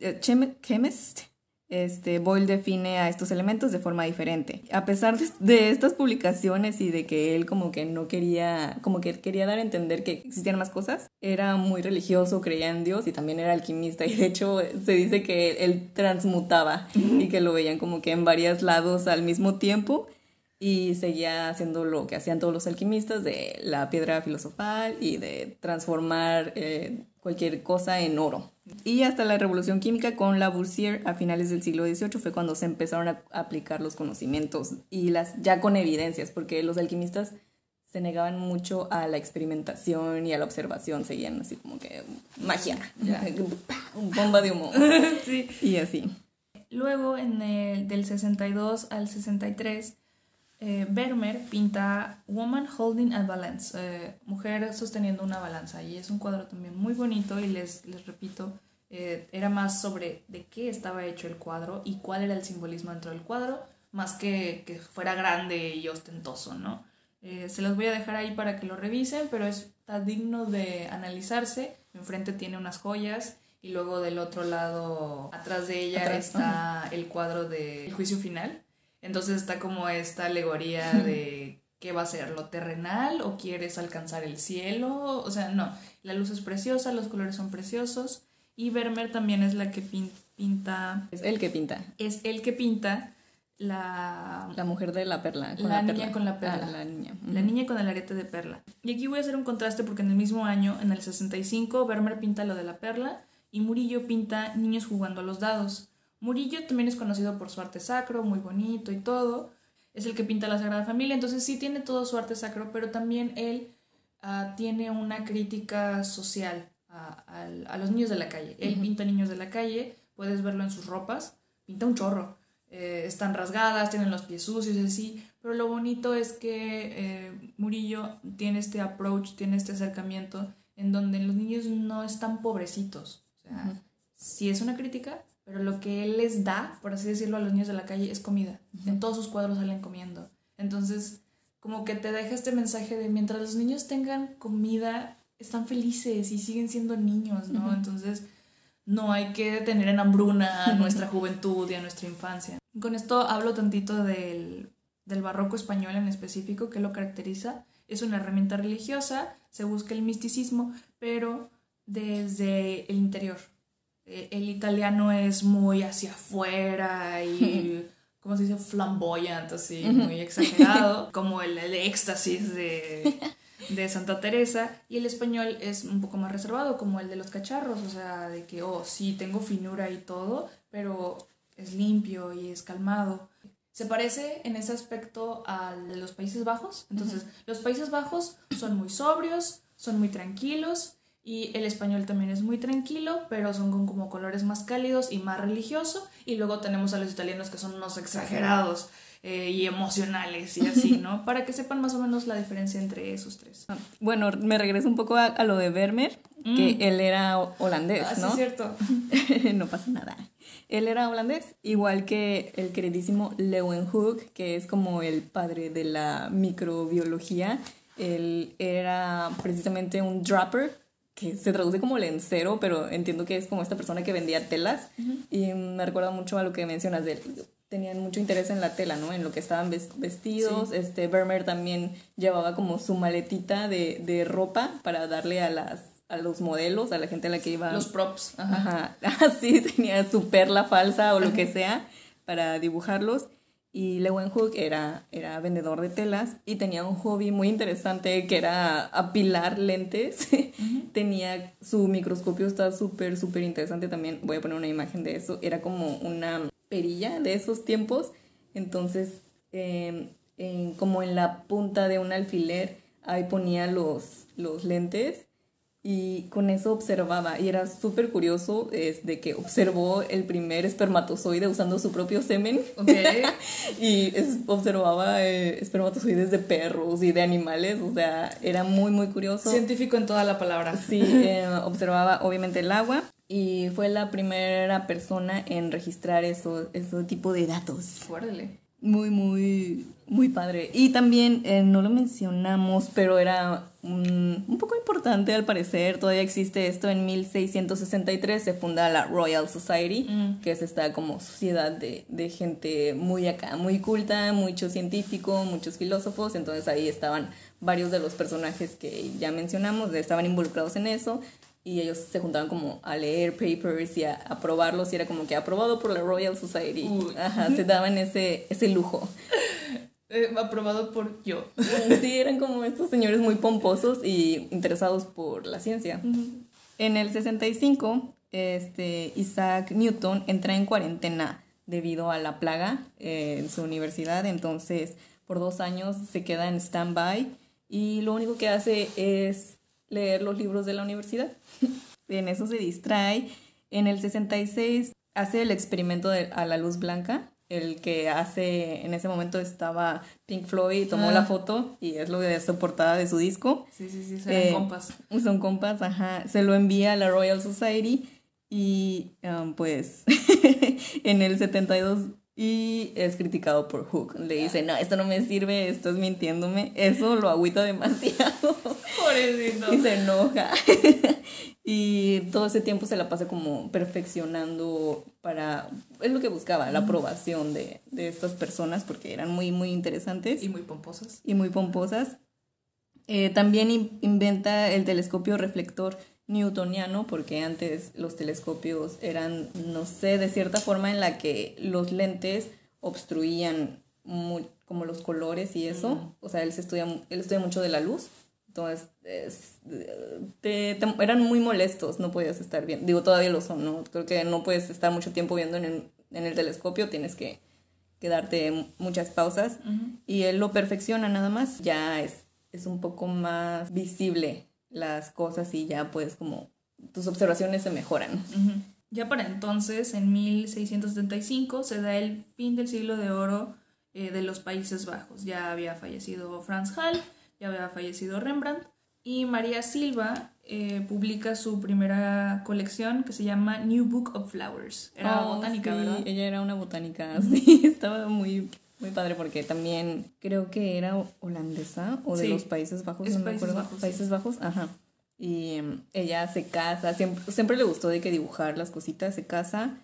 eh, Chemist, este, Boyle define a estos elementos de forma diferente. A pesar de, estas publicaciones y de que él como que no quería, como que quería dar a entender que existían más cosas, era muy religioso, creía en Dios y también era alquimista y de hecho se dice que él transmutaba y que lo veían como que en varios lados al mismo tiempo y seguía haciendo lo que hacían todos los alquimistas de la piedra filosofal y de transformar eh, cualquier cosa en oro. Y hasta la revolución química con Lavoisier a finales del siglo XVIII fue cuando se empezaron a aplicar los conocimientos y las ya con evidencias, porque los alquimistas se negaban mucho a la experimentación y a la observación, seguían así como que magia, bomba de humo. sí. Y así. Luego, en el del 62 al 63, eh, Vermeer pinta Woman Holding a Balance, eh, mujer sosteniendo una balanza, y es un cuadro también muy bonito y les, les repito, eh, era más sobre de qué estaba hecho el cuadro y cuál era el simbolismo dentro del cuadro, más que que fuera grande y ostentoso, ¿no? se los voy a dejar ahí para que lo revisen, pero está digno de analizarse. Enfrente tiene unas joyas y luego del otro lado, atrás de ella, está el cuadro del juicio final entonces está como esta alegoría de qué va a ser, lo terrenal o quieres alcanzar el cielo. O sea, no, la luz es preciosa, los colores son preciosos. Y Vermeer también es la que pinta. Es el que pinta. Es el que pinta la. La mujer de la perla. la, niña con la perla. Ah, la niña. La niña con el arete de perla. Y aquí voy a hacer un contraste porque en el mismo año, en el 65, Vermeer pinta lo de la perla y Murillo pinta niños jugando a los dados. Murillo también es conocido por su arte sacro, muy bonito y todo. Es el que pinta la Sagrada Familia, entonces sí tiene todo su arte sacro, pero también él ah, tiene una crítica social a, los niños de la calle. Él pinta niños de la calle, puedes verlo en sus ropas, pinta un chorro. Eh, están rasgadas, tienen los pies sucios y así, pero lo bonito es que eh, Murillo tiene este approach, tiene este acercamiento en donde los niños no están pobrecitos. O sea, sí es una crítica, pero lo que él les da, por así decirlo, a los niños de la calle es comida. En todos sus cuadros salen comiendo. Entonces, como que te deja este mensaje de mientras los niños tengan comida, están felices y siguen siendo niños, ¿no? Entonces, no hay que tener en hambruna a nuestra juventud y a nuestra infancia. Con esto hablo tantito del, del barroco español en específico, que lo caracteriza. Es una herramienta religiosa, se busca el misticismo, pero desde el interior. Eh, el italiano es muy hacia afuera y, ¿cómo se dice? Flamboyant, así, muy exagerado, como el, el éxtasis de, de, Santa Teresa. Y el español es un poco más reservado, como el de los cacharros, o sea, de que, oh, sí, tengo finura y todo, pero es limpio y es calmado. Se parece en ese aspecto al de los Países Bajos. Entonces, los Países Bajos son muy sobrios, son muy tranquilos y el español también es muy tranquilo, pero son con como colores más cálidos y más religioso. Y luego tenemos a los italianos que son unos exagerados eh, y emocionales y así, ¿no? Para que sepan más o menos la diferencia entre esos tres. Ah, bueno, me regreso un poco a, lo de Vermeer, que mm. él era holandés, ah, ¿no? Sí, cierto. no pasa nada. Él era holandés, igual que el queridísimo Leeuwenhoek, que es como el padre de la microbiología. Él era precisamente un dropper, que se traduce como lencero, pero entiendo que es como esta persona que vendía telas. Y me recuerda mucho a lo que mencionas de él. Tenían mucho interés en la tela, ¿no? En lo que estaban vestidos. Este, Vermeer también llevaba como su maletita de, de ropa para darle a las a los modelos, a la gente a la que iba. Los props. Ajá. Así tenía su perla falsa o lo que sea para dibujarlos. Y Leeuwenhoek era, era vendedor de telas y tenía un hobby muy interesante que era apilar lentes. tenía su microscopio, está súper, súper interesante también. Voy a poner una imagen de eso. Era como una perilla de esos tiempos. Entonces, em, como en la punta de un alfiler, ahí ponía los, los lentes y con eso observaba y era súper curioso es de que observó el primer espermatozoide usando su propio semen y observaba eh, espermatozoides de perros y de animales o sea era muy muy curioso científico en toda la palabra sí eh, observaba obviamente el agua y fue la primera persona en registrar eso, ese tipo de datos. Fuérale. Muy, muy, muy padre. Y también, eh, no lo mencionamos, pero era un, un, poco importante al parecer. Todavía existe esto. En 1663 se funda la Royal Society, mm. que es esta como sociedad de, de gente muy acá, muy culta, mucho científico, muchos filósofos. Entonces ahí estaban varios de los personajes que ya mencionamos, estaban involucrados en eso y ellos se juntaban como a leer papers y a, aprobarlos y era como que aprobado por la Royal Society. Ajá, se daban ese, ese lujo. Eh, aprobado por yo. Sí, eran como estos señores muy pomposos y interesados por la ciencia. En el 65, este, Isaac Newton entra en cuarentena debido a la plaga eh, en su universidad, entonces por dos años se queda en stand-by y lo único que hace es leer los libros de la universidad. en eso se distrae. En el 66 hace el experimento de, a la luz blanca, el que hace, en ese momento estaba Pink Floyd, tomó ah. la foto y es lo de su portada de su disco. Sí, sí, sí, son eh, compas. Son compas, ajá. Se lo envía a la Royal Society y um, pues en el 72 y es criticado por Hook. Le dice, no, esto no me sirve, estás mintiéndome. Eso lo agüita demasiado. Pobrecito. Y se enoja. y todo ese tiempo se la pasa como perfeccionando para... Es lo que buscaba, la aprobación de, de estas personas porque eran muy, muy interesantes. Y muy pomposas. Y muy pomposas. Eh, también inventa el telescopio reflector newtoniano, porque antes los telescopios eran, no sé, de cierta forma en la que los lentes obstruían como los colores y eso. O sea, él, se estudia, él estudia mucho de la luz. Entonces, te, eran muy molestos, no podías estar bien. Digo, todavía lo son, ¿no? Creo que no puedes estar mucho tiempo viendo en el, en el telescopio, tienes que, que darte muchas pausas. Y él lo perfecciona nada más. Ya es, es un poco más visible las cosas y ya pues como tus observaciones se mejoran. Ya para entonces, en 1675, se da el fin del siglo de oro eh, de los Países Bajos. Ya había fallecido Franz Hall, ya había fallecido Rembrandt y María Silva eh, publica su primera colección que se llama New Book of Flowers. Era Oh, botánica, sí, ¿verdad? Ella era una botánica, sí, estaba muy, muy padre porque también creo que era holandesa o de Sí, los Países Bajos, es no me Países acuerdo. Bajos, sí. Países Bajos, ajá. Y em, ella se casa, siempre, siempre le gustó de que dibujar las cositas, se casa,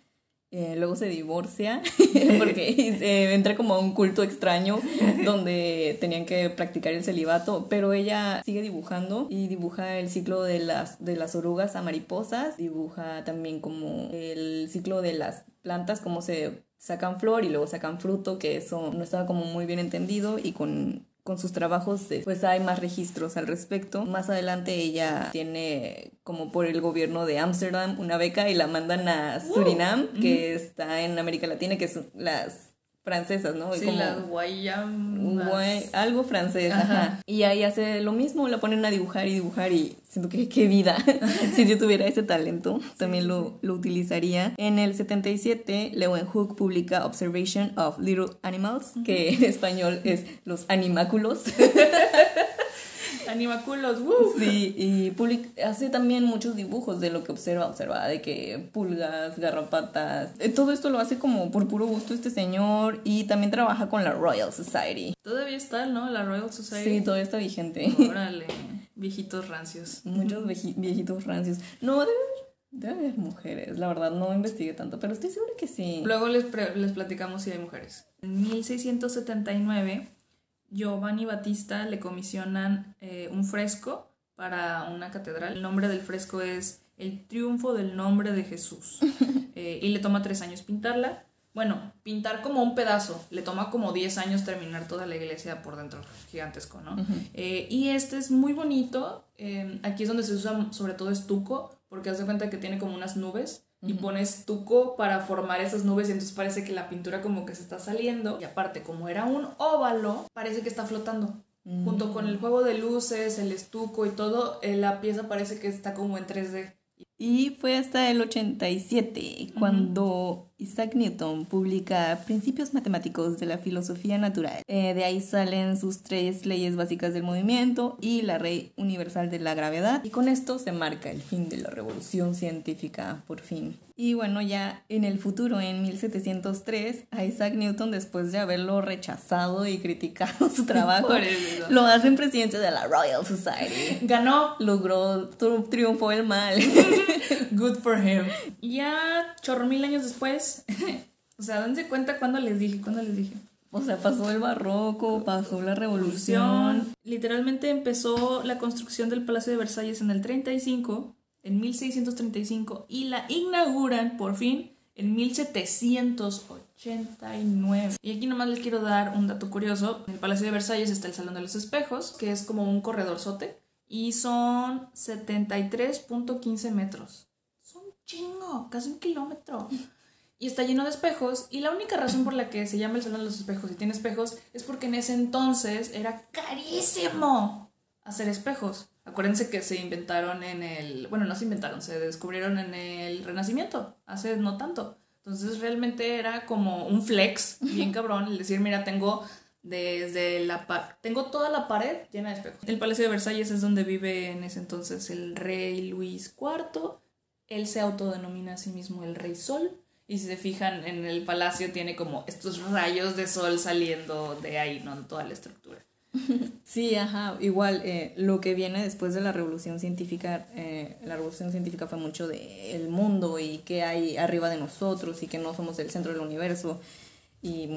eh, luego se divorcia porque eh, entra como a un culto extraño donde tenían que practicar el celibato, pero ella sigue dibujando y dibuja el ciclo de las, de las orugas a mariposas, dibuja también como el ciclo de las plantas, cómo se sacan flor y luego sacan fruto, que eso no estaba como muy bien entendido y con con sus trabajos pues hay más registros al respecto. Más adelante ella tiene como por el gobierno de Ámsterdam una beca y la mandan a Surinam, que está en América Latina, que son las francesas, ¿no? Sí, como- las guayamas. Guay- algo francés, Ajá. ajá. Y ahí hace lo mismo, la ponen a dibujar y dibujar y siento que qué vida. si yo tuviera ese talento, también lo, lo utilizaría. En el 77, Leeuwenhoek publica Observation of Little Animals, que en español es Los Animáculos. Animaculos, ¡woo! Sí, y public- hace también muchos dibujos de lo que observa, observa de que pulgas, garrapatas, eh, todo esto lo hace como por puro gusto este señor y también trabaja con la Royal Society. Todavía está, ¿no? La Royal Society. Sí, todavía está vigente. Órale, viejitos rancios. Muchos viejitos rancios. No, debe haber, debe haber mujeres, la verdad, no investigué tanto, pero estoy segura que sí. Luego les, les platicamos si hay mujeres. En 1679, Giovanni Battista le comisionan eh, un fresco para una catedral. El nombre del fresco es El triunfo del nombre de Jesús. Eh, y le toma tres años pintarla. Bueno, pintar como un pedazo. Le toma como 10 años terminar toda la iglesia por dentro. Gigantesco, ¿no? Eh, y este es muy bonito. aquí es donde se usa sobre todo estuco, porque haz de cuenta que tiene como unas nubes. Y pones estuco para formar esas nubes y entonces parece que la pintura como que se está saliendo. Y aparte, como era un óvalo, parece que está flotando. Junto con el juego de luces, el estuco y todo, eh, la pieza parece que está como en 3D. Y fue hasta el 87 cuando Isaac Newton publica Principios Matemáticos de la Filosofía Natural. Eh, de ahí salen sus tres leyes básicas del movimiento y la ley universal de la gravedad. Y con esto se marca el fin de la revolución científica, por fin. Y bueno, ya en el futuro, en 1703, a Isaac Newton, después de haberlo rechazado y criticado su trabajo, lo hacen presidente de la Royal Society. Ganó. Logró, tri- triunfó el mal. Good for him. Ya chorro mil años después. o sea, dense cuenta cuando les dije, cuando les dije. O sea, pasó el barroco, pasó la revolución. Literalmente empezó la construcción del Palacio de Versalles en el 35, en 1635, y la inauguran por fin en 1789. Y aquí nomás les quiero dar un dato curioso. En el Palacio de Versalles está el Salón de los Espejos, que es como un corredor sote, y son 73.15 metros. Son chingo, casi un kilómetro. Y está lleno de espejos. Y la única razón por la que se llama el Salón de los Espejos y tiene espejos es porque en ese entonces era carísimo hacer espejos. Acuérdense que se inventaron en el. Bueno, no se inventaron, se descubrieron en el Renacimiento, hace no tanto. Entonces realmente era como un flex, bien cabrón, el decir, mira, tengo desde la tengo toda la pared llena de espejos. El Palacio de Versalles es donde vive en ese entonces el rey Luis IV. Él se autodenomina a sí mismo el Rey Sol. Y si se fijan en el palacio tiene como estos rayos de sol saliendo de ahí, ¿no? En toda la estructura. Sí, ajá. Igual, eh, lo que viene después de la revolución científica, eh, la revolución científica fue mucho del mundo y qué hay arriba de nosotros y que no somos el centro del universo. Y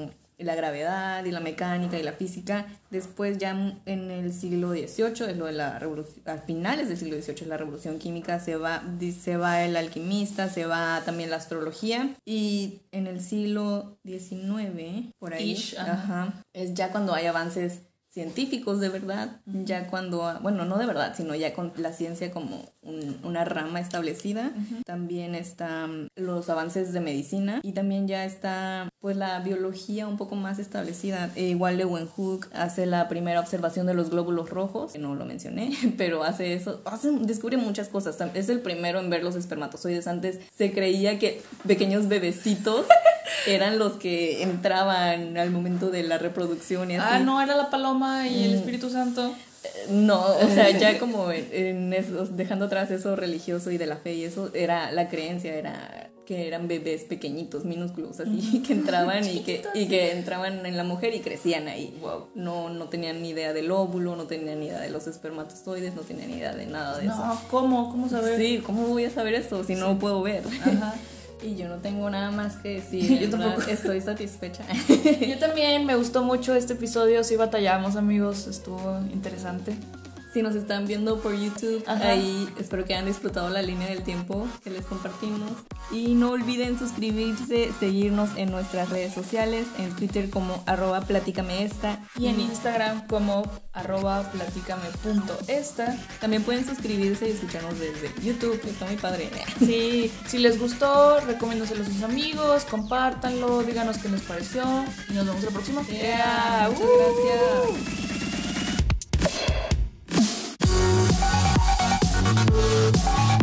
la gravedad y la mecánica y la física. Después ya en el siglo XVIII, es lo de la revolución, a finales del siglo XVIII, la revolución química, se va, se va el alquimista, se va también la astrología. Y en el siglo XIX, por ahí, Ish, ajá. ajá, es ya cuando hay avances científicos de verdad, ya cuando, bueno, no de verdad, sino ya con la ciencia como un- una rama establecida. También están los avances de medicina y también ya está pues la biología un poco más establecida. E igual Leeuwenhoek hace la primera observación de los glóbulos rojos, que no lo mencioné, pero hace eso, hace, descubre muchas cosas. Es el primero en ver los espermatozoides. Antes se creía que pequeños bebecitos eran los que entraban al momento de la reproducción y así. Ah, no, era la paloma y el Mm. Espíritu Santo. No, o sea, ya como en, en eso, dejando atrás eso religioso y de la fe y eso, era la creencia, era que eran bebés pequeñitos, minúsculos, así, que entraban y que, y que entraban en la mujer y crecían ahí. No, no tenían ni idea del óvulo, no tenían ni idea de los espermatozoides, no tenían ni idea de nada de eso. No, ¿cómo? ¿Cómo saber? Sí, ¿cómo voy a saber eso si no puedo ver? Ajá. Y yo no tengo nada más que decir. Yo tampoco. Estoy satisfecha. Yo también me gustó mucho este episodio, sí batallamos amigos, estuvo interesante. Si nos están viendo por YouTube, Ajá. ahí espero que hayan disfrutado la línea del tiempo que les compartimos. Y no olviden suscribirse, seguirnos en nuestras redes sociales, en Twitter como arroba platícameesta. Y en Instagram como arroba platícame.esta. También pueden suscribirse y escucharnos desde YouTube, que está muy padre. Sí, si les gustó, recomiéndoselo a sus amigos, compártanlo, díganos qué les pareció y nos vemos la próxima. Yeah, muchas ¡Uh! gracias. Thank you.